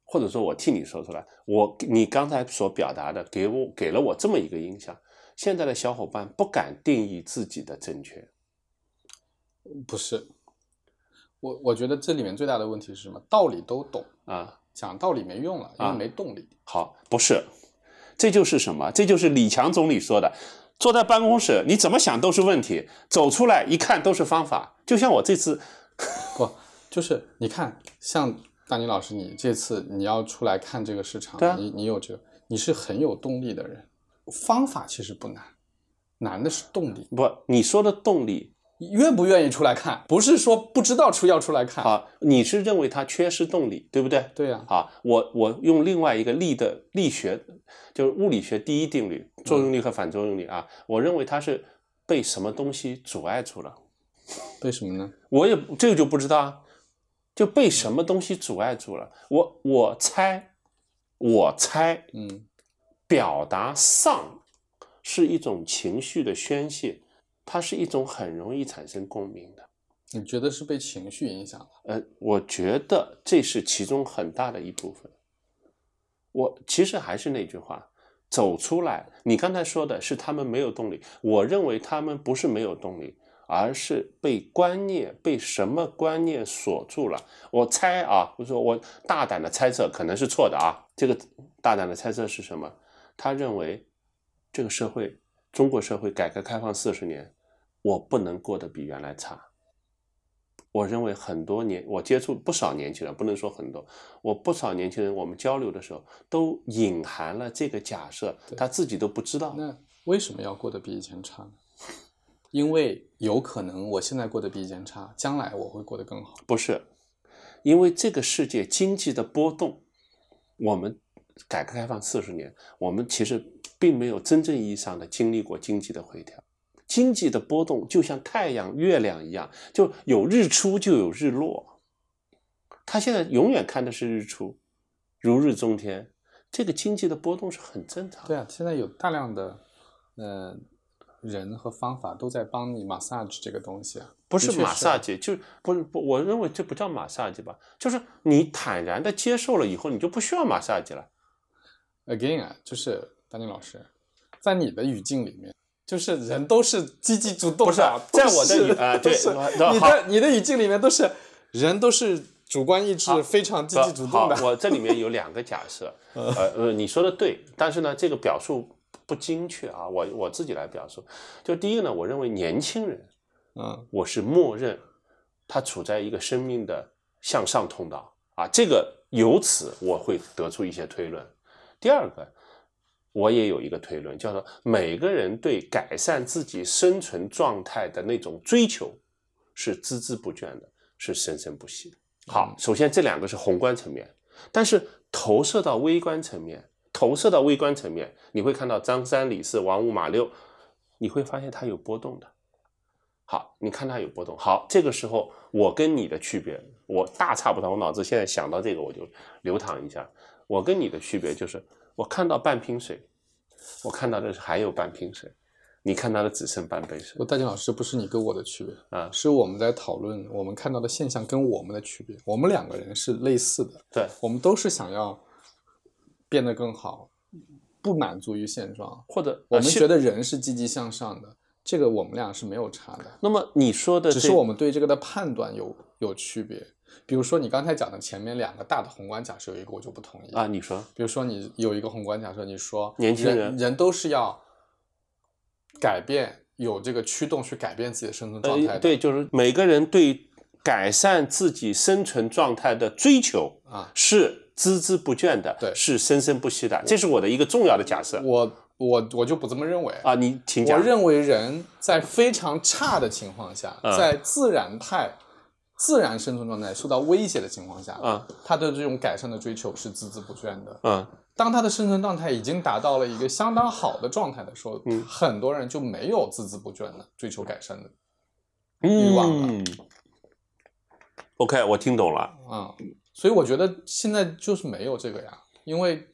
或者说我替你说出来，我你刚才所表达的给我给了我这么一个印象。现在的小伙伴不敢定义自己的正确，不是，我我觉得这里面最大的问题是什么？道理都懂，啊，讲道理没用了，因为啊没动力。好，不是，这就是什么？这就是李强总理说的，坐在办公室，你怎么想都是问题，走出来一看都是方法。就像我这次，不，就是你看，像大宁老师，你这次你要出来看这个市场，啊你你有这个，你是很有动力的人。方法其实不难，难的是动力。不，你说的动力你愿不愿意出来看？不是说不知道出要出来看。啊，你是认为它缺失动力，对不对？对呀、啊，我我用另外一个力的力学，就是物理学第一定律，作用力和反作用力啊，我认为它是被什么东西阻碍住了。被什么呢？我也这个就不知道啊，就被什么东西阻碍住了。我我猜，我猜，嗯表达丧是一种情绪的宣泄，它是一种很容易产生共鸣的。你觉得是被情绪影响了？呃，我觉得这是其中很大的一部分。我其实还是那句话，走出来。你刚才说的是他们没有动力，我认为他们不是没有动力，而是被观念被什么观念锁住了。我猜啊，我说我大胆的猜测，可能是错的啊。这个大胆的猜测是什么？他认为这个社会，中国社会改革开放四十年，我不能过得比原来差。我认为很多年，我接触不少年轻人，不能说很多，我不少年轻人，我们交流的时候都隐含了这个假设，他自己都不知道。那为什么要过得比以前差呢？因为有可能我现在过得比以前差，将来我会过得更好。不是，因为这个世界经济的波动，我们改革开放四十年，我们其实并没有真正意义上的经历过经济的回调。经济的波动就像太阳、月亮一样，就有日出就有日落。他现在永远看的是日出，如日中天。这个经济的波动是很正常的。对啊，现在有大量的呃人和方法都在帮你 massage 这个东西啊。不是 massage，，就不是不，我认为这不叫 massage 吧，就是你坦然的接受了以后，你就不需要 massage 了。again 啊，就是丹尼老师，在你的语境里面，就是人都是积极主动的，不 是在我的语啊对你的你的语境里面都是人都是主观意志非常积极主动的。好，我这里面有两个假设，呃呃，你说的对，但是呢，这个表述不精确啊，我我自己来表述。就第一个呢，我认为年轻人，嗯我是默认他处在一个生命的向上通道啊，这个由此我会得出一些推论。第二个，我也有一个推论，叫做每个人对改善自己生存状态的那种追求是孜孜不倦的，是生生不息的。好，首先这两个是宏观层面，但是投射到微观层面，投射到微观层面，你会看到张三李四王五马六，你会发现它有波动的。好，你看它有波动。好，这个时候我跟你的区别，我大差不差。我脑子现在想到这个，我就流淌一下。我跟你的区别就是，我看到半瓶水，我看到的是还有半瓶水，你看到的只剩半杯水我大金老师不是你跟我的区别，啊。是我们在讨论我们看到的现象跟我们的区别。我们两个人是类似的，对，我们都是想要变得更好，不满足于现状。或者我们觉得人是积极向上的，这个我们俩是没有差的。那么你说的，只是我们对这个的判断有有区别。比如说你刚才讲的前面两个大的宏观假设，有一个我就不同意啊，。你说比如说你有一个宏观假设，你说年轻人人都是要改变，有这个驱动去改变自己的生存状态。呃，对，就是每个人对改善自己生存状态的追求啊，是孜孜不倦的，对是生生不息的，这是我的一个重要的假设我我我就不这么认为。啊。你请讲。我认为人在非常差的情况下，嗯在自然态、自然生存状态受到威胁的情况下，啊他的这种改善的追求是孜孜不倦的。嗯当他的生存状态已经达到了一个相当好的状态的时候，嗯很多人就没有孜孜不倦的追求改善的欲望了嗯 OK，我听懂了。啊、所以我觉得现在就是没有这个呀，因为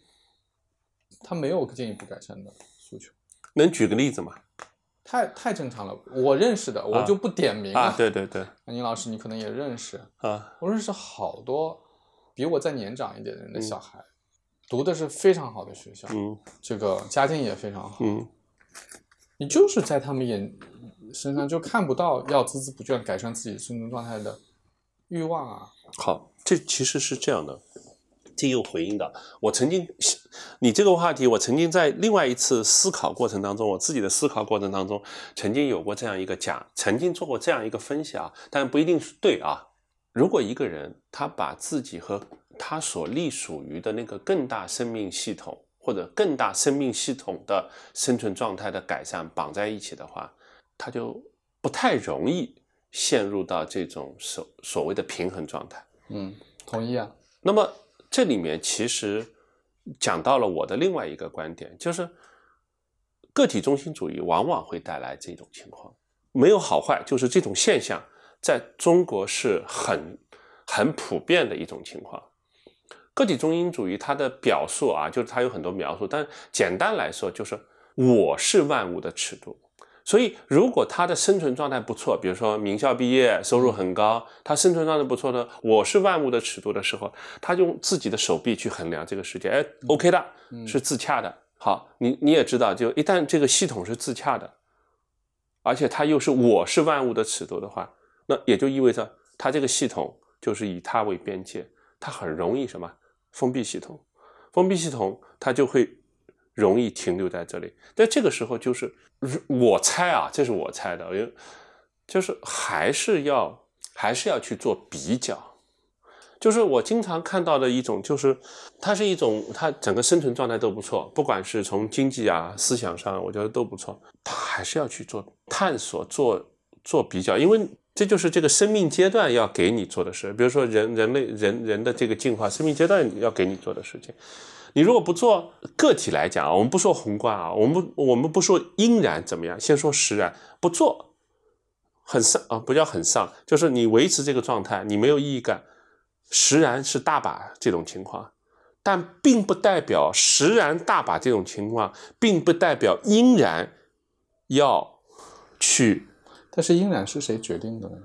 他没有进一步改善的诉求，能举个例子吗？太太正常了。我认识的，我就不点名了。啊，对对对，安宁老师，你可能也认识，啊，我认识好多比我再年长一点的人的小孩，读的是非常好的学校，嗯这个家境也非常好。嗯你就是在他们眼身上就看不到要孜孜不倦改善自己生存状态的欲望啊。好，这其实是这样的，这又回应到我曾经，你这个话题，我曾经在另外一次思考过程当中，我自己的思考过程当中，曾经有过这样一个假，曾经做过这样一个分析啊，但不一定是对啊。如果一个人他把自己和他所隶属于的那个更大生命系统或者更大生命系统的生存状态的改善绑在一起的话，他就不太容易陷入到这种所所谓的平衡状态。嗯，同意啊。那么这里面其实讲到了我的另外一个观点，就是个体中心主义往往会带来这种情况，没有好坏，就是这种现象在中国是很很普遍的一种情况。个体中心主义它的表述啊，就是它有很多描述，但简单来说就是我是万物的尺度，所以，如果他的生存状态不错，比如说名校毕业，收入很高，他生存状态不错的，我是万物的尺度的时候，他用自己的手臂去衡量这个世界，哎，OK 的，是自洽的。好，你你也知道，就一旦这个系统是自洽的，而且它又是我是万物的尺度的话，那也就意味着它这个系统就是以它为边界，它很容易什么？封闭系统，封闭系统它就会容易停留在这里。在这个时候，就是我猜啊，这是我猜的，因为就是还是要还是要去做比较。就是我经常看到的一种，就是它是一种，它整个生存状态都不错，不管是从经济啊、思想上，我觉得都不错。它还是要去做探索、做做比较，因为这就是这个生命阶段要给你做的事。比如说人人类人人的这个进化生命阶段要给你做的事情，你如果不做，个体来讲啊，我们不说宏观啊，我们不我们不说应然怎么样，先说实然，不做很丧啊，不叫很丧，就是你维持这个状态，你没有意义感。实然是大把这种情况，但并不代表实然大把这种情况，并不代表应然要去。但是应然是谁决定的呢？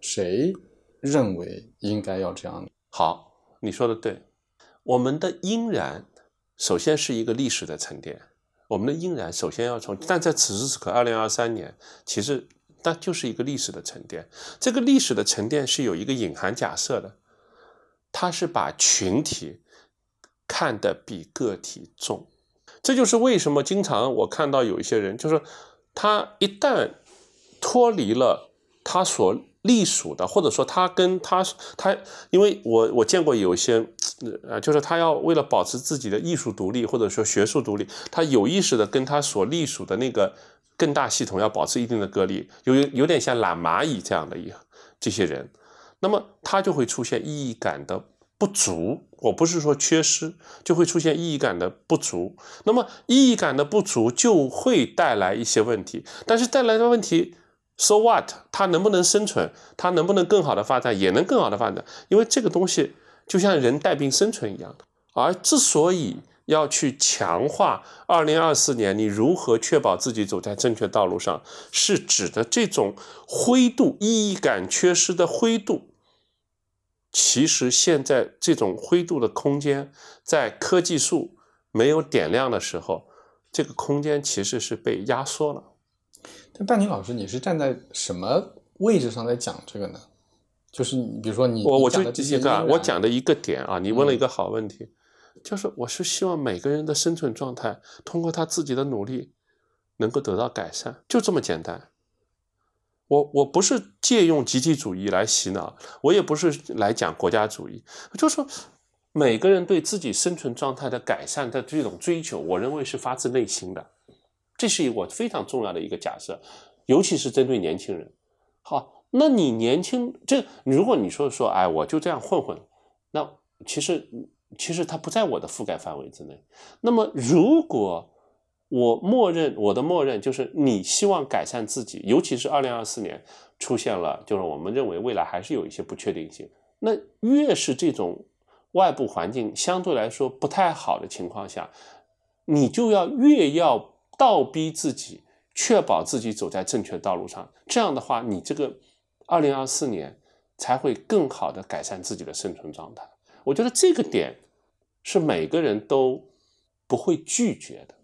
谁认为应该要这样？好，你说的对。我们的应然首先是一个历史的沉淀，我们的应然首先要从，但在此时此刻，二零二三年，其实那就是一个历史的沉淀。这个历史的沉淀是有一个隐含假设的。他是把群体看得比个体重，这就是为什么经常我看到有一些人，就是他一旦脱离了他所隶属的，或者说他跟他他，因为我我见过有一些，呃，就是他要为了保持自己的艺术独立或者说学术独立，他有意识的跟他所隶属的那个更大系统要保持一定的隔离，有有点像懒蚂蚁这样的一这些人。那么他就会出现意义感的不足，我不是说缺失，就会出现意义感的不足。那么意义感的不足就会带来一些问题，但是带来的问题，so what？它能不能生存？它能不能更好的发展？也能更好的发展，因为这个东西就像人带病生存一样的。而之所以要去强化二零二四年，你如何确保自己走在正确道路上，是指的这种灰度、意义感缺失的灰度。其实现在这种灰度的空间，在科技树没有点亮的时候，这个空间其实是被压缩了。但大宁老师，你是站在什么位置上在讲这个呢？就是你，比如说你，我我就这些一个我讲的一个点啊，你问了一个好问题，就是我是希望每个人的生存状态通过他自己的努力能够得到改善，就这么简单。我我不是借用集体主义来洗脑，我也不是来讲国家主义，就是说每个人对自己生存状态的改善的这种追求，我认为是发自内心的，这是我非常重要的一个假设，尤其是针对年轻人。好，那你年轻这如果你说说，哎，我就这样混混，那其实其实它不在我的覆盖范围之内。那么如果我默认我的默认就是你希望改善自己，尤其是二零二四年出现了，就是我们认为未来还是有一些不确定性。那越是这种外部环境相对来说不太好的情况下，你就要越要倒逼自己，确保自己走在正确道路上。这样的话，你这个二零二四年才会更好的改善自己的生存状态。我觉得这个点是每个人都不会拒绝的。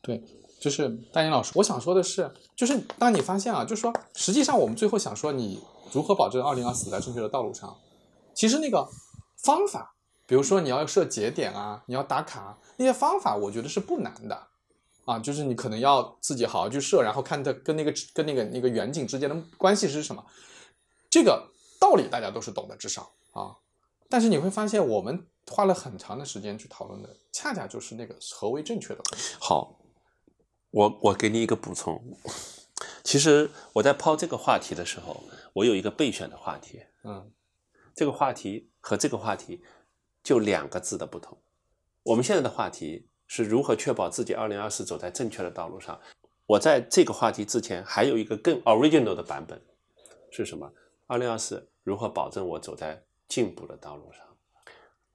对，就是大英老师，我想说的是，就是当你发现啊，就是说，实际上我们最后想说，你如何保证二零二四在正确的道路上？其实那个方法，比如说你要设节点啊，你要打卡那些方法，我觉得是不难的啊，就是你可能要自己好好去设，然后看它跟那个跟那个那个远景之间的关系是什么，这个道理大家都是懂的，至少啊，但是你会发现，我们花了很长的时间去讨论的，恰恰就是那个何为正确的。好，我我给你一个补充。其实我在抛这个话题的时候，我有一个备选的话题。嗯这个话题和这个话题就两个字的不同。我们现在的话题是如何确保自己二零二四走在正确的道路上。我在这个话题之前还有一个更 original 的版本是什么？2024如何保证我走在进步的道路上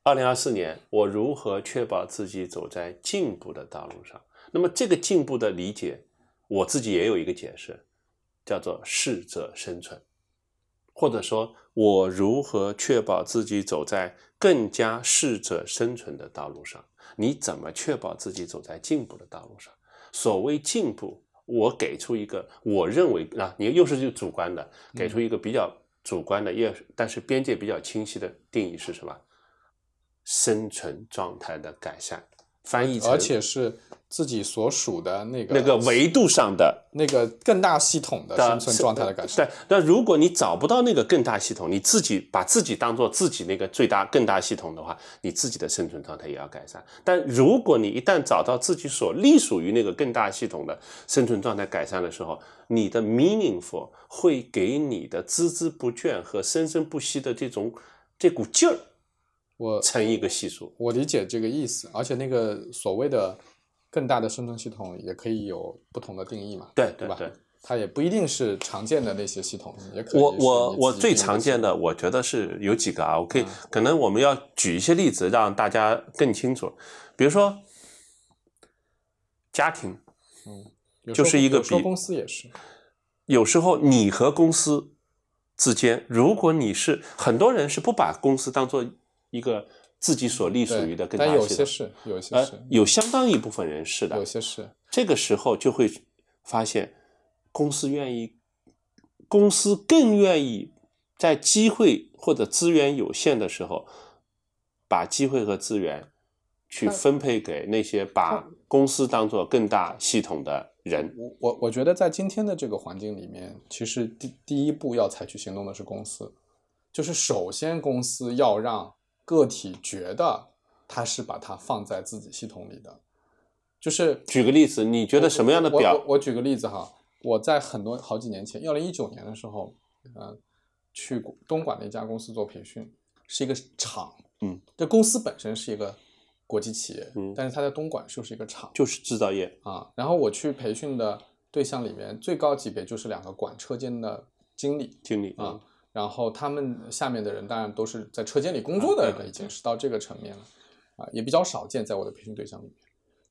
？2024年我如何确保自己走在进步的道路上？那么这个进步的理解，我自己也有一个解释，叫做适者生存，或者说我如何确保自己走在更加适者生存的道路上？你怎么确保自己走在进步的道路上？所谓进步，我给出一个我认为啊，你又是就主观的，给出一个比较主观的，也但是边界比较清晰的定义是什么？生存状态的改善，翻译而且是自己所属的那个那个维度上的那个更大系统的的生存状态的改善。对，那如果你找不到那个更大系统，你自己把自己当做自己那个最大更大系统的话，你自己的生存状态也要改善。但如果你一旦找到自己所隶属于那个更大系统的生存状态改善的时候，你的 meaningful 会给你的孜孜不倦和生生不息的这种这股劲儿我乘一个系数。我理解这个意思，而且那个所谓的更大的生存系统也可以有不同的定义嘛，对？对对对。它也不一定是常见的那些系统，也可以我我我最常见的，我觉得是有几个啊，我可以、可能我们要举一些例子让大家更清楚，比如说家庭，统，有时候就是一个比公司也是，有时候你和公司之间，如果你是很多人是不把公司当做一个自己所隶属于的更大系统，些是，有些呃是，，有相当一部分人是的有，些是，这个时候就会发现，公司愿意，公司更愿意在机会或者资源有限的时候，把机会和资源去分配给那些把公司当做更大系统的人。我我我觉得在今天的这个环境里面，其实第第一步要采取行动的是公司，就是首先公司要让个体觉得他是把它放在自己系统里的，就是举个例子，你觉得什么样的表我我举个例子哈，我在很多好几年前，二零一九年的时候，嗯，去东莞的一家公司做培训，是一个厂，嗯，这公司本身是一个国际企业，嗯。但是它在东莞就是一个厂，就是制造业？啊，然后我去培训的对象里面，最高级别就是两个管车间的经理经理啊，然后他们下面的人当然都是在车间里工作的人了，已经是到这个层面了，啊，也比较少见在我的培训对象里面。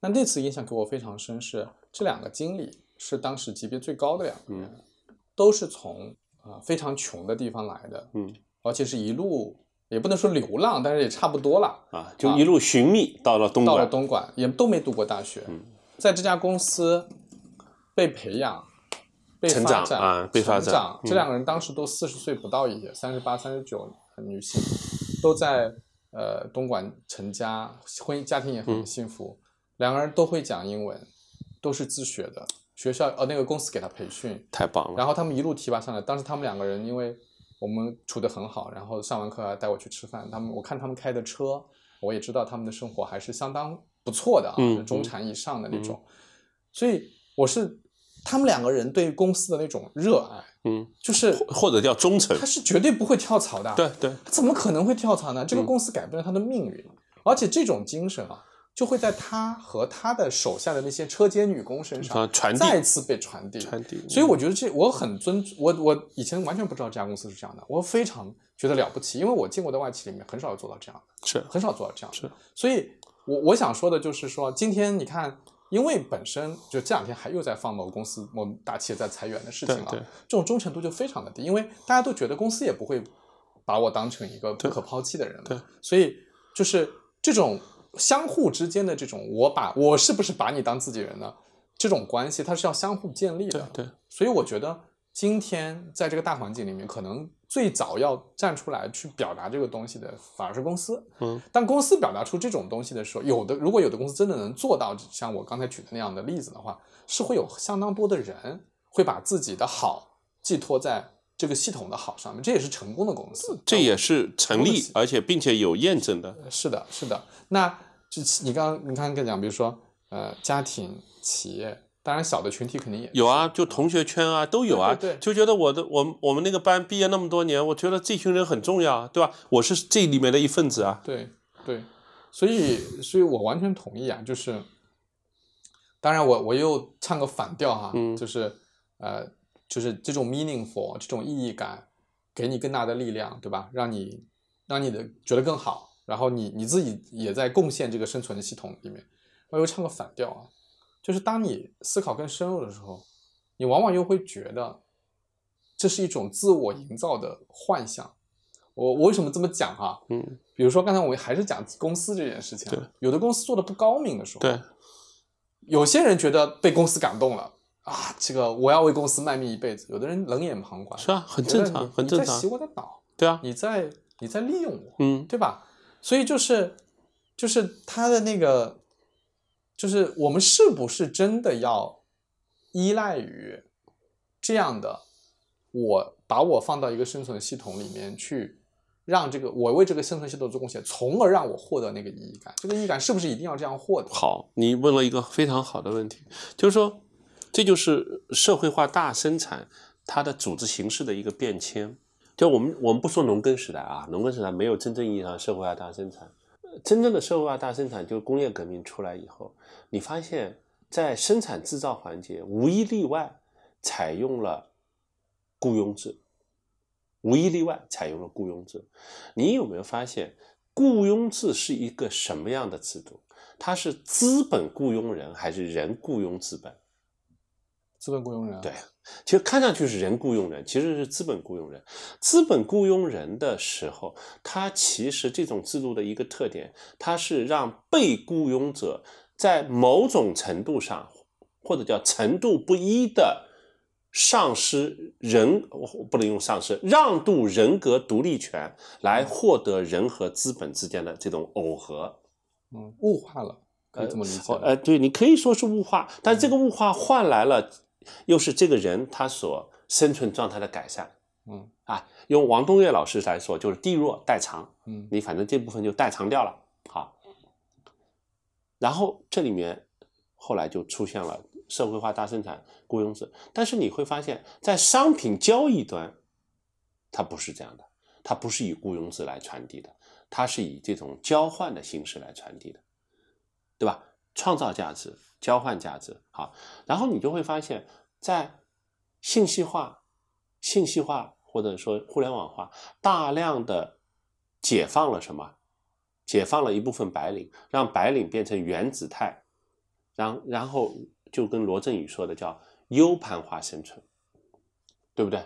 那那次印象给我非常深是，这两个经理是当时级别最高的两个人，都是从啊、非常穷的地方来的，嗯而且是一路也不能说流浪，但是也差不多了，啊，就一路寻觅到了东莞到了。东莞，也都没读过大学，嗯在这家公司被培养、被成发展长啊被发展成长嗯这两个人当时都四十岁不到一些，三十八、三十九，女性都在呃东莞成家，婚姻家庭也嗯很幸福，两个人都会讲英文，都是自学的，学校呃那个公司给他培训，太棒了！然后他们一路提拔上来。当时他们两个人因为我们处得很好，然后上完课还带我去吃饭。他们我看他们开的车，我也知道他们的生活还是相当不错的啊，嗯中产以上的那种。所以我是他们两个人对公司的那种热爱，嗯，就是或者叫忠诚他。是绝对不会跳槽的。对对，他怎么可能会跳槽呢？这个嗯公司改变了他的命运，而且这种精神啊，就会在他和他的手下的那些车间女工身上再次被传递。传递。所以我觉得这我很尊我我以前完全不知道这家公司是这样的，我非常觉得了不起，因为我进过的外企里面很少有做到这样的，是很少做到这样的。是，所以我我想说的就是说，今天你看，因为本身就这两天还又在放某公司某大企业在裁员的事情啊，这种忠诚度就非常的低，因为大家都觉得公司也不会把我当成一个不可抛弃的人对。了，所以就是这种相互之间的这种我把我是不是把你当自己人呢？这种关系它是要相互建立的，对对，所以我觉得今天在这个大环境里面，可能最早要站出来去表达这个东西的，反而是公司。嗯，当公司表达出这种东西的时候，有的如果有的公司真的能做到像我刚才举的那样的例子的话，是会有相当多的人会把自己的好寄托在这个系统的好上面，这也是成功的公司。这也是成立而且并且有验证的。是的，是的。那就你刚刚你刚刚跟讲，比如说呃家庭、企业，当然小的群体肯定也有啊，就同学圈啊都有啊，对对对就觉得我的我我们那个班毕业那么多年，我觉得这群人很重要啊，对吧？我是这里面的一份子啊。对对，所以所以我完全同意啊，就是，当然我我又唱个反调哈，嗯就是呃，就是这种 meaningful 这种意义感，给你更大的力量，对吧？让你让你的觉得更好，然后你你自己也在贡献这个生存的系统里面，我又唱个反调啊，就是当你思考更深入的时候，你往往又会觉得这是一种自我营造的幻象。我我为什么这么讲哈、嗯，比如说刚才我们还是讲公司这件事情有的公司做的不高明的时候，对，有些人觉得被公司感动了啊，这个我要为公司卖命一辈子；有的人冷眼旁观，是啊，很正常，你很正常你在洗，我的脑，对啊，你在你在利用我，嗯，对吧？所以就是就是他的那个，就是我们是不是真的要依赖于这样的，我把我放到一个生存系统里面去。让这个我为这个生存系统做贡献，从而让我获得那个意义感。这个意义感是不是一定要这样获得？好，你问了一个非常好的问题，就是说，这就是社会化大生产它的组织形式的一个变迁。就我们我们不说农耕时代啊，农耕时代没有真正意义上社会化大生产。真正的社会化大生产，就是工业革命出来以后，你发现，在生产制造环节无一例外采用了雇佣制，无一例外采用了雇佣制。你有没有发现，雇佣制是一个什么样的制度？它是资本雇佣人还是人雇佣资本？资本雇佣人啊，对，其实看上去是人雇佣人，其实是资本雇佣人。资本雇佣人的时候，它其实这种制度的一个特点，它是让被雇佣者在某种程度上，或者叫程度不一的丧失人，不能用丧失，让渡人格独立权，来获得人和资本之间的这种耦合。嗯，物化了，可以这么理解呃，对你可以说是物化，但这个物化换来了，又是这个人他所生存状态的改善嗯啊。用王东岳老师来说，就是地弱代偿，嗯你反正这部分就代偿掉了，好。然后这里面后来就出现了社会化大生产雇佣制，但是你会发现在商品交易端，它不是这样的，它不是以雇佣制来传递的，它是以这种交换的形式来传递的。对吧？创造价值，交换价值，好，然后你就会发现，在信息化、信息化或者说互联网化，大量的解放了什么？解放了一部分白领，让白领变成原子态，然然后就跟罗振宇说的叫 U 盘化生存，对不对？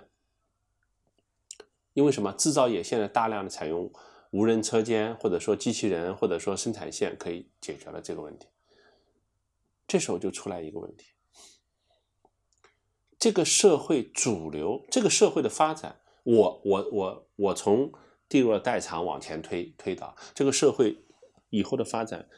因为什么？制造业现在大量的采用无人车间，或者说机器人，或者说生产线，可以解决了这个问题。这时候就出来一个问题：这个社会主流，这个社会的发展，我我我我从地弱代偿往前推推导，这个社会以后的发展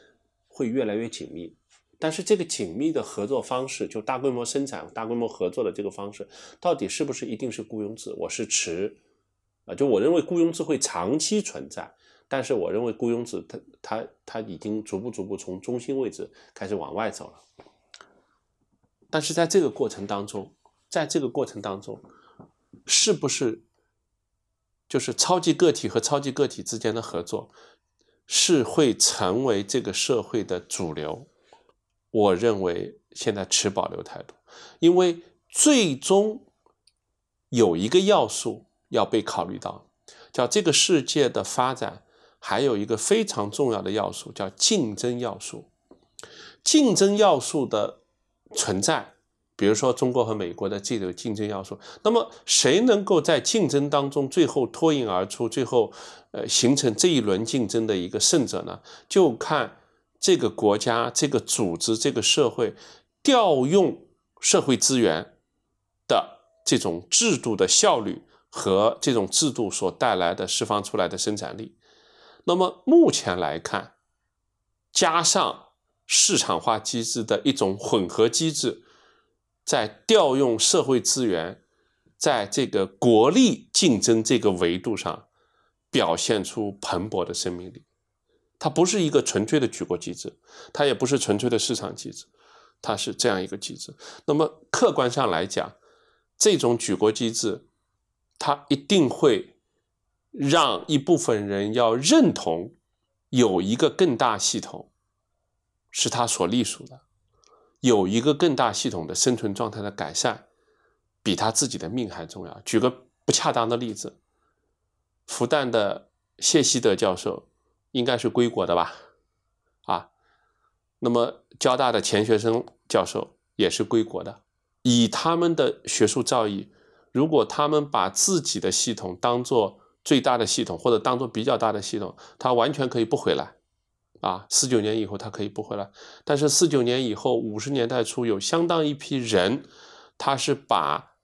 会越来越紧密。但是这个紧密的合作方式，就大规模生产、大规模合作的这个方式，到底是不是一定是雇佣制？我是持啊，就我认为雇佣制会长期存在，但是我认为雇佣制它它它已经逐步逐步从中心位置开始往外走了。但是在这个过程当中，在这个过程当中，是不是就是超级个体和超级个体之间的合作，是会成为这个社会的主流？我认为现在持保留态度，因为最终有一个要素要被考虑到，叫这个世界的发展还有一个非常重要的要素，叫竞争要素。竞争要素的存在，比如说中国和美国的这个竞争要素，那么谁能够在竞争当中最后脱颖而出，最后呃形成这一轮竞争的一个胜者呢？就看这个国家、这个组织、这个社会调用社会资源的这种制度的效率和这种制度所带来的释放出来的生产力。那么目前来看，加上市场化机制的一种混合机制，在调用社会资源，在这个国力竞争这个维度上，表现出蓬勃的生命力。它不是一个纯粹的举国机制，它也不是纯粹的市场机制，它是这样一个机制。那么客观上来讲，这种举国机制，它一定会让一部分人要认同有一个更大系统是他所隶属的，有一个更大系统的生存状态的改善，比他自己的命还重要。举个不恰当的例子，复旦的谢希德教授应该是归国的吧？啊，那么交大的钱学森教授也是归国的，以他们的学术造诣，如果他们把自己的系统当做最大的系统，或者当做比较大的系统，他完全可以不回来。啊，四九年以后他可以不回来，但是四九年以后，五十年代初有相当一批人，他是把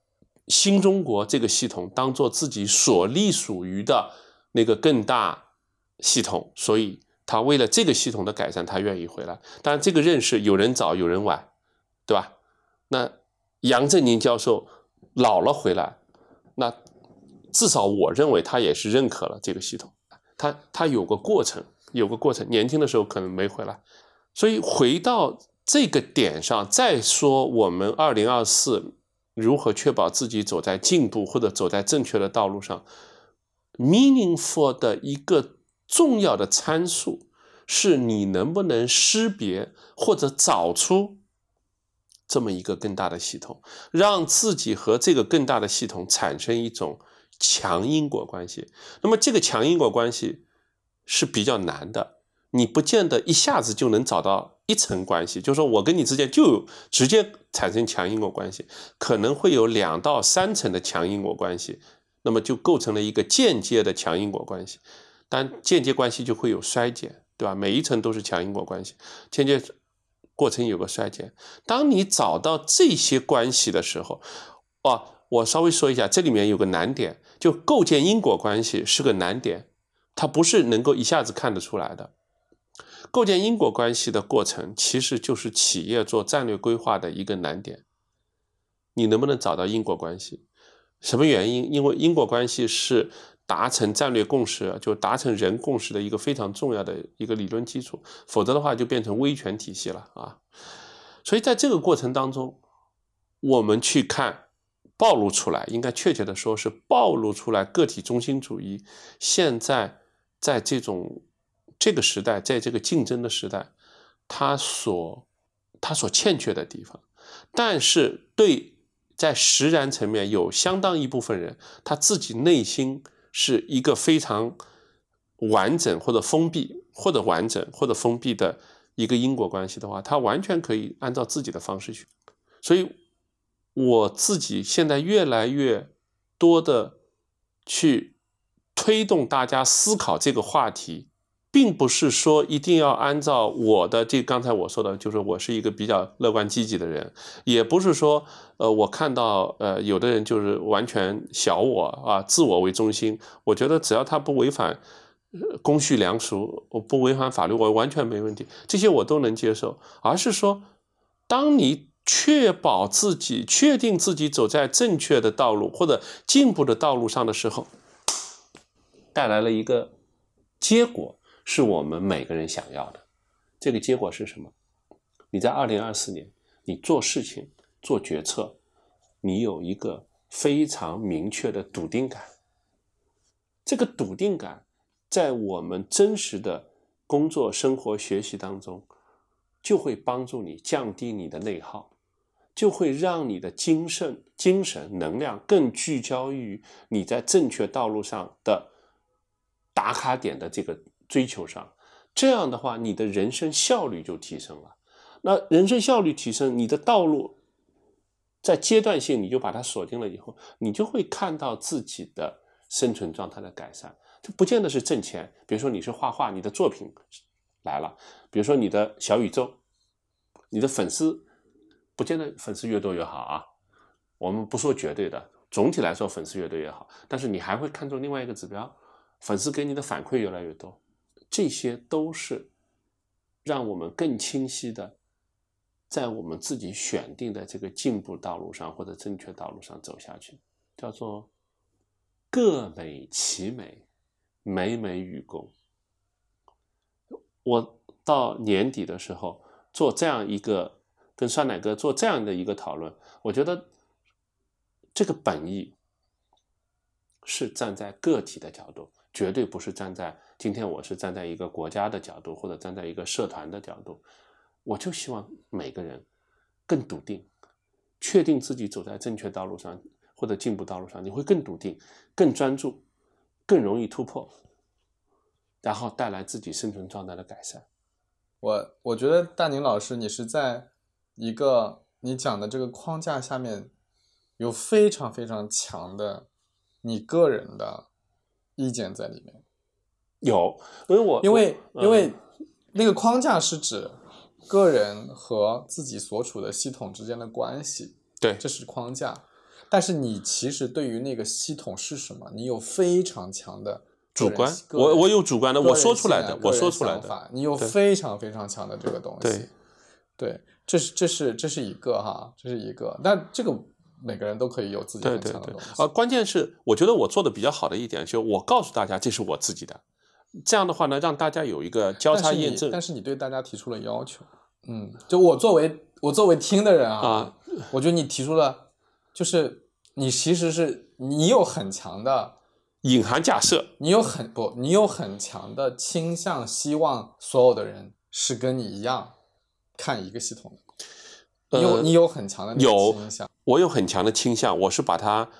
新中国这个系统当做自己所隶属于的那个更大系统，所以他为了这个系统的改善，他愿意回来。当然，这个认识有人早有人晚，对吧？那杨振宁教授老了回来，那至少我认为他也是认可了这个系统，他他有个过程。有个过程，年轻的时候可能没回来，所以回到这个点上再说，我们二零二四如何确保自己走在进步或者走在正确的道路上，meaningful 的一个重要的参数是你能不能识别或者找出这么一个更大的系统，让自己和这个更大的系统产生一种强因果关系。那么这个强因果关系。是比较难的，你不见得一下子就能找到一层关系，就是说我跟你之间就直接产生强因果关系，可能会有两到三层的强因果关系，那么就构成了一个间接的强因果关系，但间接关系就会有衰减，对吧？每一层都是强因果关系，间接过程有个衰减。当你找到这些关系的时候，哦，我稍微说一下，这里面有个难点，就构建因果关系是个难点。它不是能够一下子看得出来的。构建因果关系的过程，其实就是企业做战略规划的一个难点。你能不能找到因果关系？什么原因？因为因果关系是达成战略共识，就达成人共识的一个非常重要的一个理论基础。否则的话，就变成威权体系了啊。所以在这个过程当中，我们去看。暴露出来，应该确切的说是暴露出来个体中心主义。现在在这种这个时代，在这个竞争的时代，它所它所欠缺的地方。但是对在实然层面，有相当一部分人，他自己内心是一个非常完整或者封闭，或者完整或者封闭的一个因果关系的话，他完全可以按照自己的方式去。所以。我自己现在越来越多的去推动大家思考这个话题，并不是说一定要按照我的这刚才我说的，就是我是一个比较乐观积极的人，也不是说呃我看到呃有的人就是完全小我啊，自我为中心。我觉得只要他不违反公序良俗，我不违反法律，我完全没问题，这些我都能接受。而是说，当你。确保自己确定自己走在正确的道路或者进步的道路上的时候，带来了一个结果，是我们每个人想要的。这个结果是什么？你在二零二四年，你做事情、做决策，你有一个非常明确的笃定感。这个笃定感，在我们真实的工作、生活、学习当中，就会帮助你降低你的内耗。就会让你的精神、精神能量更聚焦于你在正确道路上的打卡点的这个追求上。这样的话，你的人生效率就提升了。那人生效率提升，你的道路在阶段性你就把它锁定了以后，你就会看到自己的生存状态的改善。这不见得是挣钱，比如说你是画画，你的作品来了；比如说你的小宇宙，你的粉丝。不见得粉丝越多越好啊，我们不说绝对的，总体来说粉丝越多越好。但是你还会看重另外一个指标，粉丝给你的反馈越来越多，这些都是让我们更清晰的在我们自己选定的这个进步道路上或者正确道路上走下去，叫做各美其美，美美与共。我到年底的时候做这样一个。跟酸奶哥做这样的一个讨论，我觉得这个本意是站在个体的角度，绝对不是站在今天我是站在一个国家的角度，或者站在一个社团的角度。我就希望每个人更笃定，确定自己走在正确道路上或者进步道路上，你会更笃定、更专注、更容易突破，然后带来自己生存状态的改善。我我觉得大宁老师，你是在。一个你讲的这个框架下面有非常非常强的你个人的意见在里面，有，因为我因为因为那个框架是指个人和自己所处的系统之间的关系，对这是框架。但是你其实对于那个系统是什么，你有非常强的主观，我我有主观的，我说出来的，我说出来的，想法，你有非常非常强的这个东西。对，对，这是这是这是一个哈，这是一个，那这个每个人都可以有自己很对对对强的东西。啊，关键是我觉得我做的比较好的一点，就我告诉大家这是我自己的，这样的话呢，让大家有一个交叉验证但是你对大家提出了要求，嗯，就我作为我作为听的人啊，啊，我觉得你提出了，就是你其实是你有很强的，隐含假设，你有很不，你有很强的倾向，希望所有的人是跟你一样看一个系统的，你有呃你有很强的有倾向，我有很强的倾向，我是把它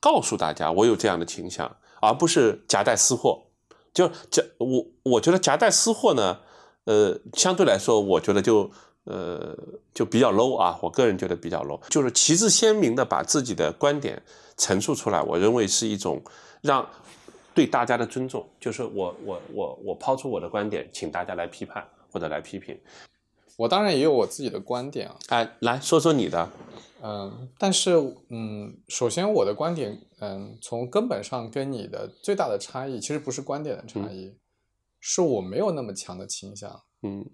告诉大家，我有这样的倾向，而不是夹带私货。就夹我，我觉得夹带私货呢，呃，相对来说，我觉得就呃就比较 low 啊，我个人觉得比较 low，就是旗帜鲜明的把自己的观点陈述出来，我认为是一种让对大家的尊重，就是我我我我抛出我的观点，请大家来批判或者来批评。我当然也有我自己的观点啊，哎，来说说你的，嗯，但是嗯，首先我的观点，嗯，从根本上跟你的最大的差异，其实不是观点的差异，是我没有那么强的倾向，嗯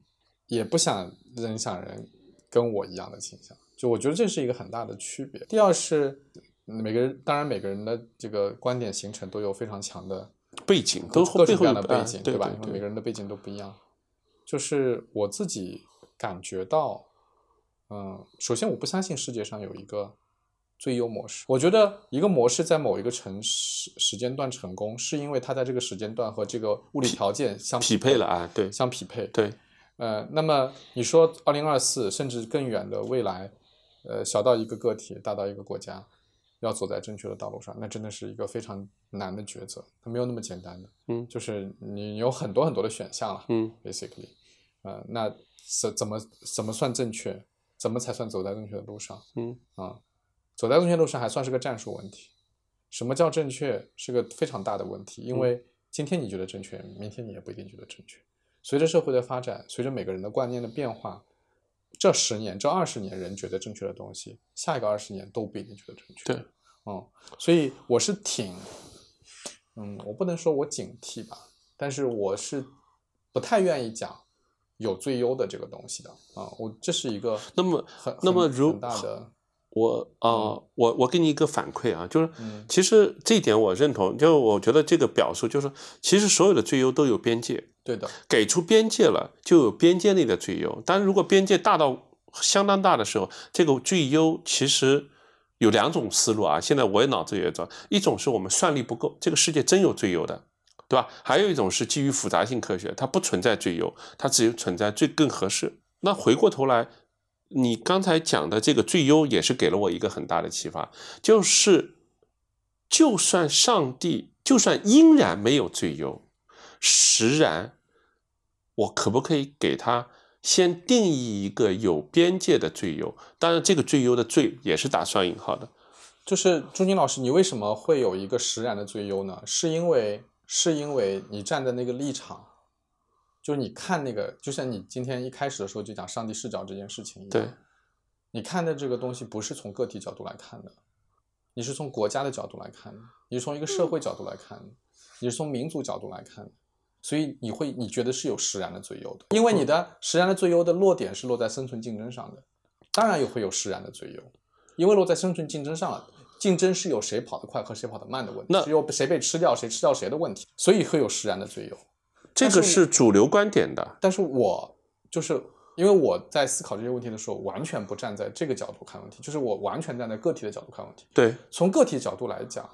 也不想人想人跟我一样的倾向，就我觉得这是一个很大的区别。第二是每个人，当然每个人的这个观点形成都有非常强的背景都各样的背景，吧？对吧因为每个人的背景都不一样。就是我自己感觉到，嗯，首先我不相信世界上有一个最优模式。我觉得一个模式在某一个城市时间段成功，是因为它在这个时间段和这个物理条件相匹配了啊，对相匹配。对，呃，那么你说二零二四甚至更远的未来，呃，小到一个个体，大到一个国家，要走在正确的道路上，那真的是一个非常难的抉择，它没有那么简单的。嗯就是你有很多很多的选项了嗯，basically，呃，那怎怎么怎么算正确？怎么才算走在正确的路上？嗯啊，走在正确路上还算是个战术问题。什么叫正确是个非常大的问题，因为今天你觉得正确，明天你也不一定觉得正确。随着社会的发展，随着每个人的观念的变化，这十年、这二十年人觉得正确的东西，下一个二十年都不一定觉得正确。对，嗯，所以我是挺，嗯，我不能说我警惕吧，但是我是不太愿意讲有最优的这个东西的啊，我这是一个 那么那么如大的我啊、我我给你一个反馈啊，就是嗯其实这一点我认同，就我觉得这个表述就是，其实所有的最优都有边界，对的，给出边界了，就有边界内的最优。但如果边界大到相当大的时候，这个最优其实有两种思路啊。现在我也脑子也转，一种是我们算力不够，这个世界真有最优的，对吧？还有一种是基于复杂性科学，它不存在最优，它只有存在最更合适。那回过头来，你刚才讲的这个最优也是给了我一个很大的启发，就是就算上帝，就算应然没有最优，实然，我可不可以给他先定义一个有边界的最优？当然，这个最优的“最”也是打双引号的。就是朱军老师，你为什么会有一个实然的最优呢？是因为是因为你站在那个立场，就是你看那个，就像你今天一开始的时候就讲上帝视角这件事情一样，对，你看的这个东西不是从个体角度来看的，你是从国家的角度来看的，你是从一个社会角度来看的，你是从民族角度来看的，所以你会你觉得是有实然的最优的，因为你的实然的最优的落点是落在生存竞争上的，当然也会有实然的最优，因为落在生存竞争上了。竞争是有谁跑得快和谁跑得慢的问题，那是有谁被吃掉谁吃掉谁的问题，所以会有食然的最优。这个是主流观点的。但是我就是因为我在思考这些问题的时候，完全不站在这个角度看问题，就是我完全站在个体的角度看问题。对，从个体角度来讲，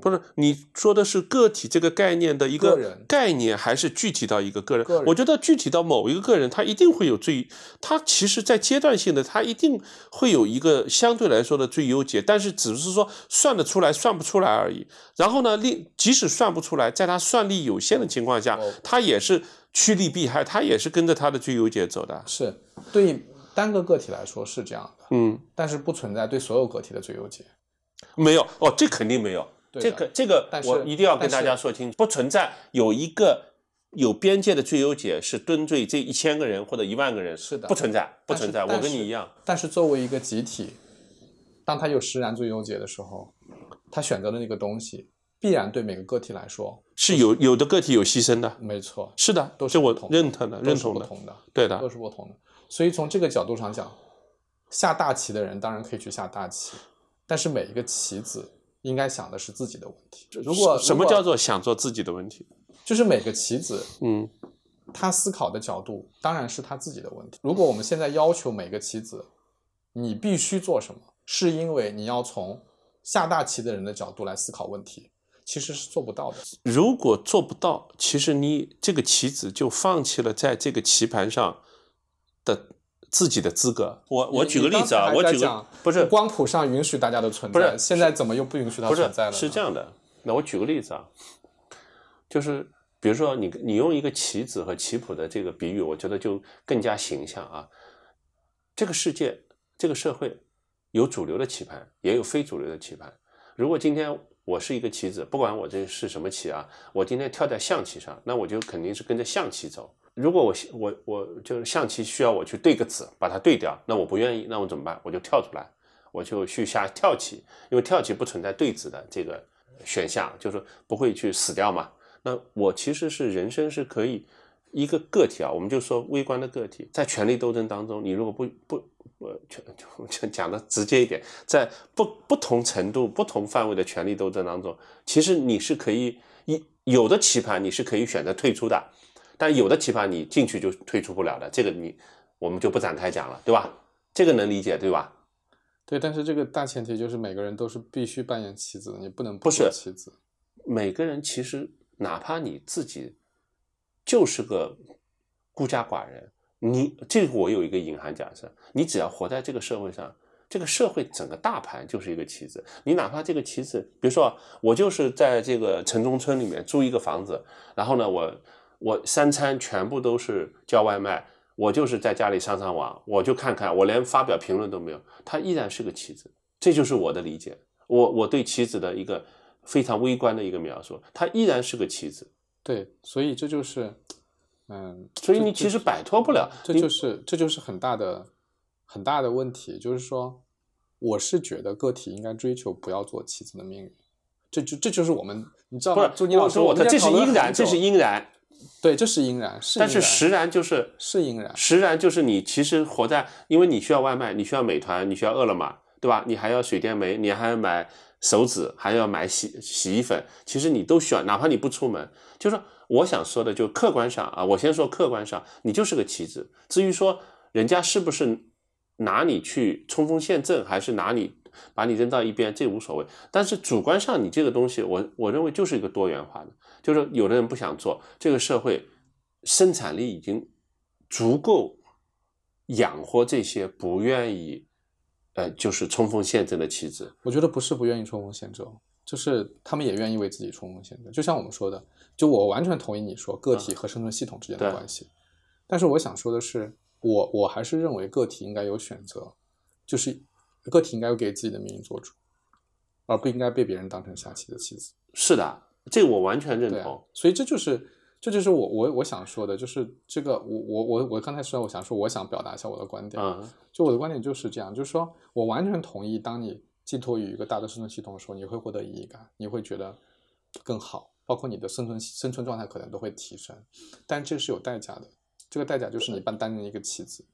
不是你说的是个体这个概念的一个概念，还是具体到一个个人？我觉得具体到某一个个人，他一定会有最，他其实在阶段性的，他一定会有一个相对来说的最优解，但是只是说算得出来，算不出来而已。然后呢，另即使算不出来，在他算力有限的情况下哦，他也是趋利避害，他也是跟着他的最优解走的。是对单个个体来说是这样的，嗯，但是不存在对所有个体的最优解。没有哦，这肯定没有。这个这个我一定要跟大家说清楚，不存在有一个有边界的最优解是蹲罪这一千个人或者一万个人，是的不存在，不存在。我跟你一样，但是作为一个集体，当他有实然最优解的时候，他选择的那个东西，必然对每个个体来说，是有有的个体有牺牲的，没错，是的，都是这我认同的，认同的，不同的，对的都，是不同的。所以从这个角度上讲，下大棋的人当然可以去下大棋，但是每一个棋子应该想的是自己的问题。如果什么叫做想做自己的问题？就是每个棋子嗯，他思考的角度当然是他自己的问题。如果我们现在要求每个棋子你必须做什么，是因为你要从下大棋的人的角度来思考问题，其实是做不到的。如果做不到，其实你这个棋子就放弃了在这个棋盘上的自己的资格。我我举个例子啊，我举个不是光谱上允许大家的存在，不是现在怎么又不允许它存在了呢？是这样的。那我举个例子啊，就是比如说你你用一个棋子和棋谱的这个比喻，我觉得就更加形象啊。这个世界，这个社会有主流的棋盘，也有非主流的棋盘。如果今天我是一个棋子，不管我这是什么棋啊，我今天跳在象棋上，那我就肯定是跟着象棋走。如果我我我就是象棋需要我去对个子，把它对掉，那我不愿意，那我怎么办？我就跳出来，我就去下跳棋，因为跳棋不存在对子的这个选项，就是不会去死掉嘛。那我其实是人生是可以一个个体啊，我们就说微观的个体，在权力斗争当中，你如果不不呃，就讲的直接一点，在不不同程度、不同范围的权力斗争当中，其实你是可以一有的棋盘你是可以选择退出的，但有的棋盘你进去就退出不了的，这个你我们就不展开讲了，对吧？这个能理解对吧？对，但是这个大前提就是每个人都是必须扮演棋子的，你不能不是棋子。每个人其实哪怕你自己就是个孤家寡人，你这个我有一个隐含假设，你只要活在这个社会上，这个社会整个大盘就是一个棋子。你哪怕这个棋子，比如说我就是在这个城中村里面租一个房子，然后呢，我我三餐全部都是叫外卖，我就是在家里上上网，我就看看，我连发表评论都没有，他依然是个棋子。这就是我的理解，我我对棋子的一个非常微观的一个描述，他依然是个棋子。对，所以这就是，嗯，所以你其实摆脱不了，你这就是这就是很大的很大的问题，就是说，我是觉得个体应该追求不要做棋子的命运，这就这就是我们你知道吗？不是朱妮老师，我们这是应然，这是应然，对，这是应然，是然但是实然就是是应然，实然就是你其实活在，因为你需要外卖，你需要美团，你需要饿了么，对吧？你还要水电煤，你还要买手纸，还要买洗洗衣粉，其实你都需要，哪怕你不出门，就是说我想说的，就客观上啊，我先说客观上，你就是个棋子。至于说人家是不是拿你去冲锋陷阵，还是拿你把你扔到一边，这无所谓。但是主观上，你这个东西，我我认为就是一个多元化的，就是有的人不想做，这个社会生产力已经足够养活这些不愿意，呃，就是冲锋陷阵的棋子。我觉得不是不愿意冲锋陷阵，就是他们也愿意为自己冲锋陷阵。就像我们说的，就我完全同意你说个体和生存系统之间的关系，但是我想说的是，我我还是认为个体应该有选择，就是个体应该给自己的命运做主，而不应该被别人当成下棋的棋子。是的，这个我完全认同。，所以这就是这就是我我我想说的，就是这个我我我我刚才说我想说我想表达一下我的观点，嗯，就我的观点就是这样，就是说我完全同意，当你寄托于一个大的生存系统的时候，你会获得意义感，你会觉得更好，包括你的生存生存状态可能都会提升，但这是有代价的，这个代价就是你扮担任一个棋子，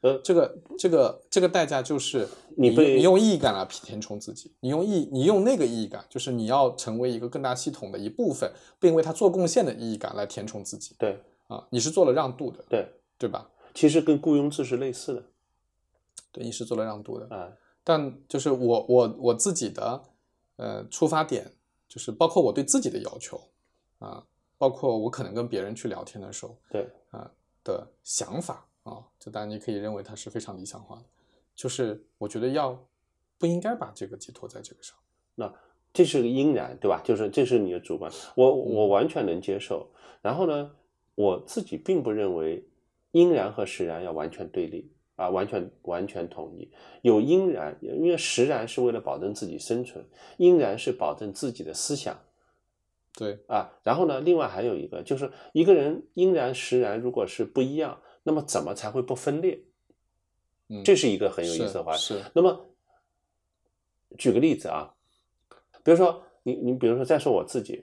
呃这个这个这个代价就是你被你用意义感来填充自己，你用意你用那个意义感，就是你要成为一个更大系统的一部分，并为它做贡献的意义感来填充自己对啊，你是做了让渡的，对，对吧？其实跟雇佣制是类似的对，你是做了让渡的，啊。但就是我我我自己的呃出发点，就是包括我对自己的要求啊，包括我可能跟别人去聊天的时候对，啊的想法啊，就当然你可以认为它是非常理想化的，就是我觉得要不应该把这个寄托在这个上。那这是个因然，对吧？就是这是你的主观，我我嗯完全能接受。然后呢，我自己并不认为因然和实然要完全对立，啊，完全完全统一。有因然，因为实然是为了保证自己生存，因然是保证自己的思想对，啊。然后呢，另外还有一个就是一个人应然实然如果是不一样，那么怎么才会不分裂？嗯，这是一个很有意思的话题。是，那么，举个例子啊，比如说你你比如说再说我自己，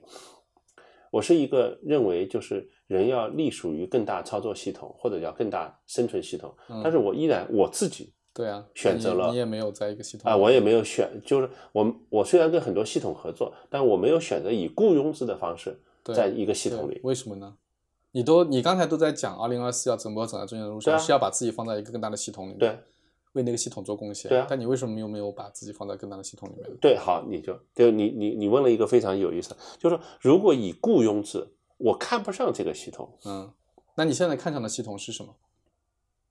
我是一个认为就是人要隶属于更大操作系统或者叫更大生存系统，嗯但是我依然我自己对啊，选择了你你也没有在一个系统啊，我也没有选，就是我我虽然跟很多系统合作，但我没有选择以雇佣制的方式对在一个系统里。为什么呢？你都你刚才都在讲二零二四要怎么走在正确的路上，啊是要把自己放在一个更大的系统里面，对，为那个系统做贡献。对啊但你为什么又没有把自己放在更大的系统里面？对，好，你就就你你你问了一个非常有意思，就是说如果以雇佣制，我看不上这个系统。嗯，那你现在看上的系统是什么？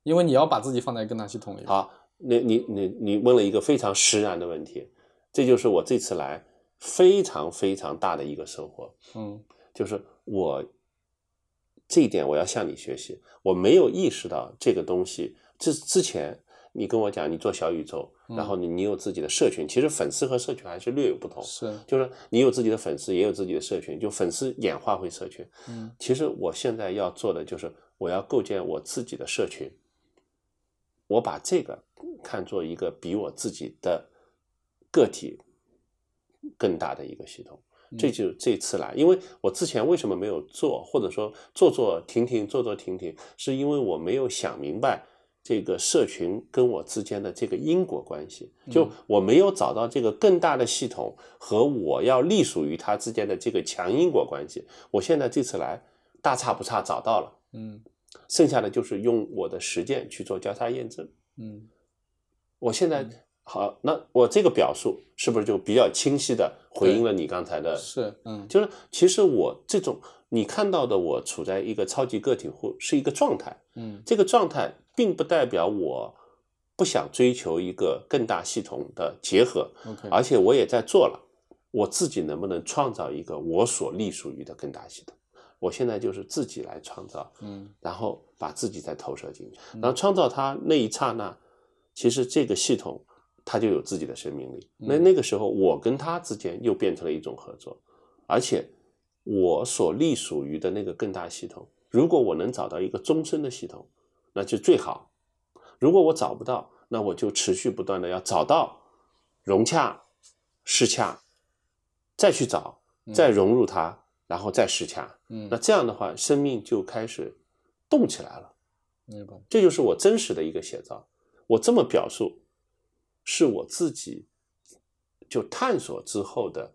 因为你要把自己放在更大系统里。，好，你你你你问了一个非常实然的问题，这就是我这次来非常非常大的一个收获，嗯就是我这一点我要向你学习，我没有意识到这个东西，之之前你跟我讲你做小宇宙，然后你你有自己的社群，其实粉丝和社群还是略有不同，是，就是你有自己的粉丝，也有自己的社群，就粉丝演化为社群。嗯其实我现在要做的就是，我要构建我自己的社群，我把这个看作一个比我自己的个体更大的一个系统。这就这次来，因为我之前为什么没有做，或者说做做停停，做做停停，是因为我没有想明白这个社群跟我之间的这个因果关系，就我没有找到这个更大的系统和我要隶属于它之间的这个强因果关系。我现在这次来大差不差找到了，嗯。剩下的就是用我的实践去做交叉验证。嗯。我现在好，那我这个表述是不是就比较清晰的回应了你刚才的？是，嗯就是其实我这种你看到的我处在一个超级个体户是一个状态，嗯这个状态并不代表我不想追求一个更大系统的结合，，OK，而且我也在做了，我自己能不能创造一个我所隶属于的更大系统？我现在就是自己来创造，嗯然后把自己再投射进去，然后创造它那一刹那，其实这个系统它就有自己的生命力。那嗯那个时候，我跟他之间又变成了一种合作，而且我所隶属于的那个更大系统，如果我能找到一个终身的系统，那就最好。如果我找不到，那我就持续不断的要找到融洽、适洽，再去找，再融入它，然后再适洽。嗯那，这样的话，生命就开始动起来了。明白，这就是我真实的一个写照。我这么表述，是我自己就探索之后的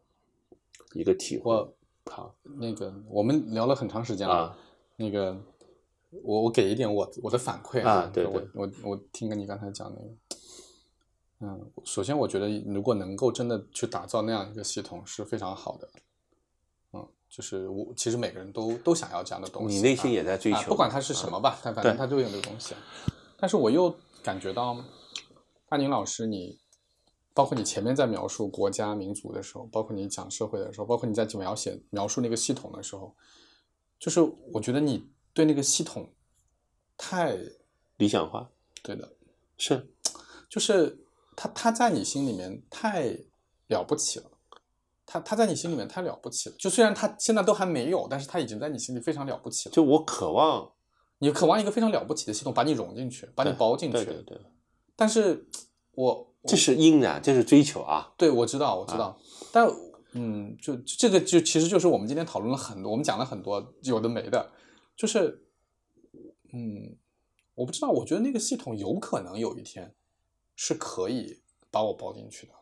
一个体会。好那个我们聊了很长时间了，啊，那个我我给一点我我的反馈啊对对我我我听跟你刚才讲那个，嗯，首先我觉得如果能够真的去打造那样一个系统是非常好的，嗯，就是我其实每个人都都想要这样的东西，你内心啊也在追求，啊不管它是什么吧，但反正它都有这个东西。但是我又感觉到，阿宁老师你，包括你前面在描述国家民族的时候，包括你讲社会的时候，包括你在描写描述那个系统的时候，就是我觉得你对那个系统太理想化对的，是 就是他他在你心里面太了不起了。他他在你心里面太了不起了，就虽然他现在都还没有，但是他已经在你心里非常了不起了。就我渴望你渴望一个非常了不起的系统，把你融进去，把你包进去。对对对，但是我这是因然，这是追求啊。对我知道，我知道，但嗯，就这个就其实就是我们今天讨论了很多，我们讲了很多有的没的，就是嗯，我不知道，我觉得那个系统有可能有一天是可以把我包进去的，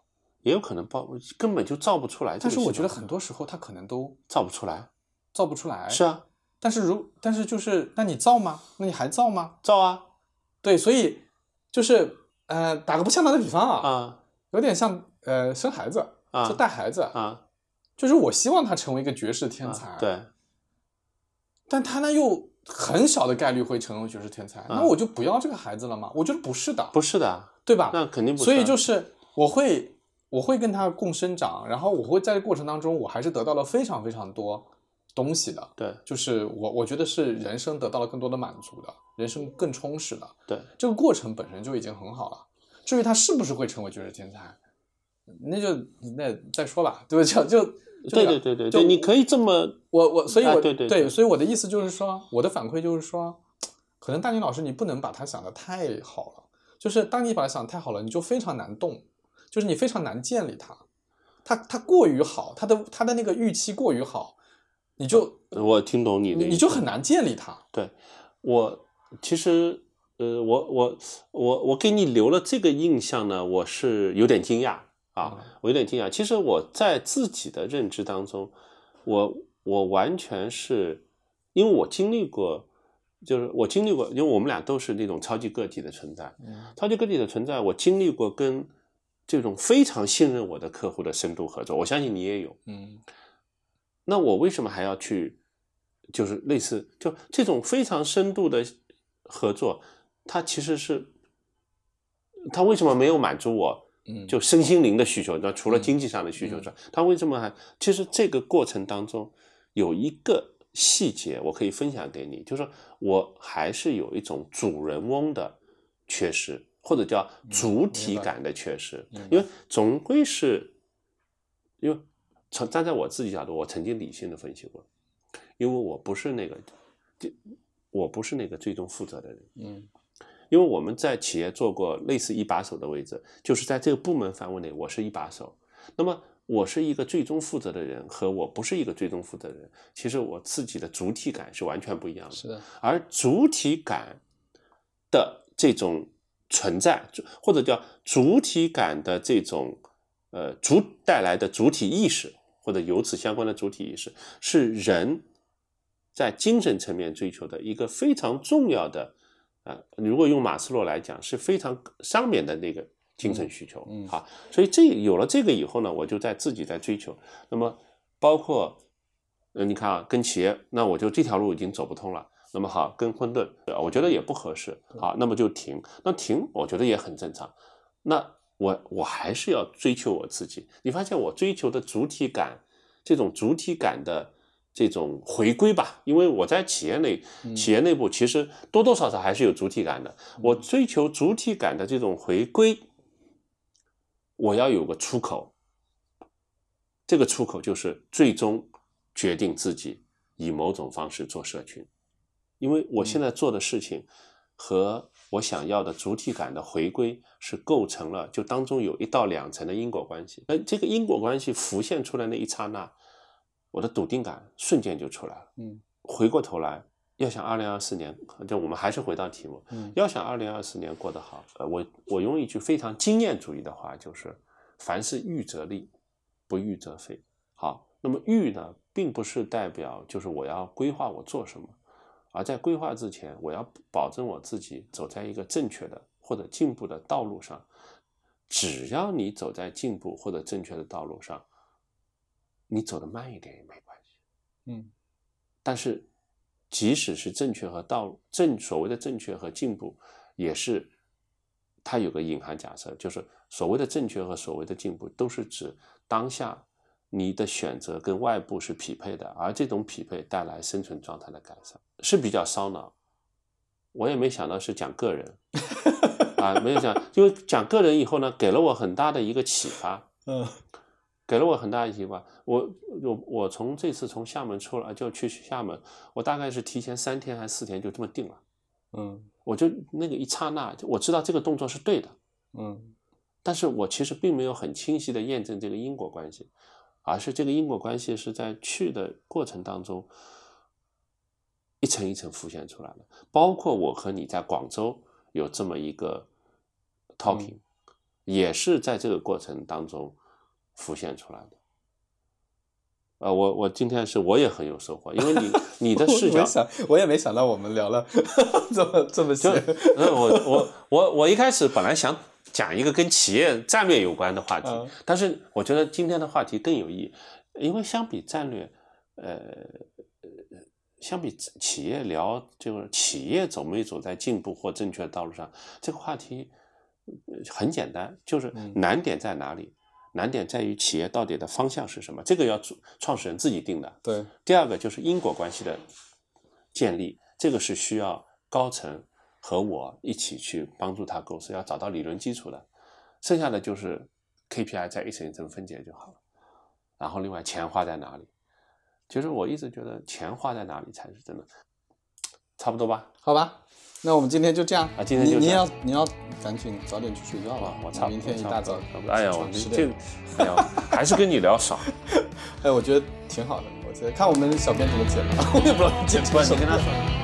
也有可能包根本就造不出来但是我觉得很多时候它可能都造不出来。造不出来。是，啊，但是如但是就是，那你造吗？那你还造吗？造啊对，所以就是呃，打个不恰当的比方啊，啊有点像呃生孩子，啊就带孩子，啊就是我希望他成为一个绝世天才，啊，对，但他呢又很小的概率会成为绝世天才，那我就不要这个孩子了嘛？我觉得不是的，不是的，对吧？那肯定不是啊。所以就是我会我会跟他共生长，然后我会在这过程当中，我还是得到了非常非常多东西的，对就是我我觉得是人生得到了更多的满足的，人生更充实的，对，这个过程本身就已经很好了。至于他是不是会成为绝世天才，那就那再说吧，对不对？就就就对对对对对，你可以这么我我所以我，啊对对对所以我的意思就是说，我的反馈就是说，可能大宁老师你不能把他想的太好了，就是当你把他想得太好了，你就非常难动，就是你非常难建立他，他他过于好，他的他的那个预期过于好，你就我听懂你的你就很难建立它。对我其实呃，我我我我给你留了这个印象呢，我是有点惊讶啊，嗯我有点惊讶。其实我在自己的认知当中，我我完全是因为我经历过，就是我经历过，因为我们俩都是那种超级个体的存在，嗯超级个体的存在，我经历过跟这种非常信任我的客户的深度合作，我相信你也有。嗯那我为什么还要去，就是类似就这种非常深度的合作，它其实是，它为什么没有满足我嗯，就身心灵的需求？那除了嗯经济上的需求之外，它为什么还？其实这个过程当中有一个细节，我可以分享给你，就是说我还是有一种主人翁的缺失，或者叫主体感的缺失，因为总归是，因为从站在我自己角度，我曾经理性的分析过，因为我不是那个，就我不是那个最终负责的人，嗯因为我们在企业做过类似一把手的位置，就是在这个部门范围内，我是一把手。那么我是一个最终负责的人，和我不是一个最终负责的人，其实我自己的主体感是完全不一样的。是的，而主体感的这种存在，就或者叫主体感的这种呃主带来的主体意识，或者由此相关的主体意识，是人在精神层面追求的一个非常重要的。呃，如果用马斯洛来讲，是非常上面的那个精神需求。嗯嗯好，所以这有了这个以后呢，我就在自己在追求。那么包括，呃，你看啊，跟企业，那我就这条路已经走不通了。那么好，跟混沌，呃我觉得也不合适，好，那么就停。那停，我觉得也很正常。那我我还是要追求我自己。你发现我追求的主体感，这种主体感的这种回归吧，因为我在企业内，企业内部其实多多少少还是有主体感的。我追求主体感的这种回归，我要有个出口。这个出口就是最终决定自己以某种方式做社群，因为我现在做的事情和我想要的主体感的回归是构成了，就当中有一到两层的因果关系。那这个因果关系浮现出来那一刹那，我的笃定感瞬间就出来了。嗯回过头来，要想二零二四年，就我们还是回到题目，嗯要想二零二四年过得好，呃，我我用一句非常经验主义的话，就是凡事预则立，不预则废。好，那么预呢，并不是代表就是我要规划我做什么，而在规划之前，我要保证我自己走在一个正确的或者进步的道路上。只要你走在进步或者正确的道路上，你走得慢一点也没关系。嗯但是，即使是正确和道正所谓的正确和进步，也是它有个隐含假设，就是所谓的正确和所谓的进步，都是指当下你的选择跟外部是匹配的，而这种匹配带来生存状态的改善，是比较烧脑。我也没想到是讲个人 啊，没有讲，因为讲个人以后呢，给了我很大的一个启发。嗯给了我很大的启发。我我我从这次从厦门出来就去厦门，我大概是提前三天还是四天就这么定了。嗯我就那个一刹那，我知道这个动作是对的，嗯但是我其实并没有很清晰的验证这个因果关系，而是这个因果关系是在去的过程当中一层一层浮现出来的。包括我和你在广州有这么一个 talking，、也是在这个过程当中浮现出来的。呃，我我今天是我也很有收获，因为你 你的视角我想，我也没想到我们聊了 这么这么就细。呃，我我我我一开始本来想讲一个跟企业战略有关的话题，嗯但是我觉得今天的话题更有意义，因为相比战略，呃，呃相比企业聊就是企业走没走在进步或正确的道路上，这个话题呃很简单，就是嗯难点在哪里？难点在于企业到底的方向是什么，这个要主创始人自己定的。对，第二个就是因果关系的建立，这个是需要高层和我一起去帮助他构思，要找到理论基础的。剩下的就是 KPI 在一层一层分解就好了。然后另外钱花在哪里？其实我一直觉得钱花在哪里才是真的，差不多吧。好吧，那我们今天就这样。啊今天就你你这样要你要赶紧早点去睡觉了啊，，我差不多明天一大早哎呀，我十这哎呀，还是跟你聊少。哎，我觉得挺好的，我觉得看我们小编怎么剪的，我也不知道剪不成什么你跟他。说。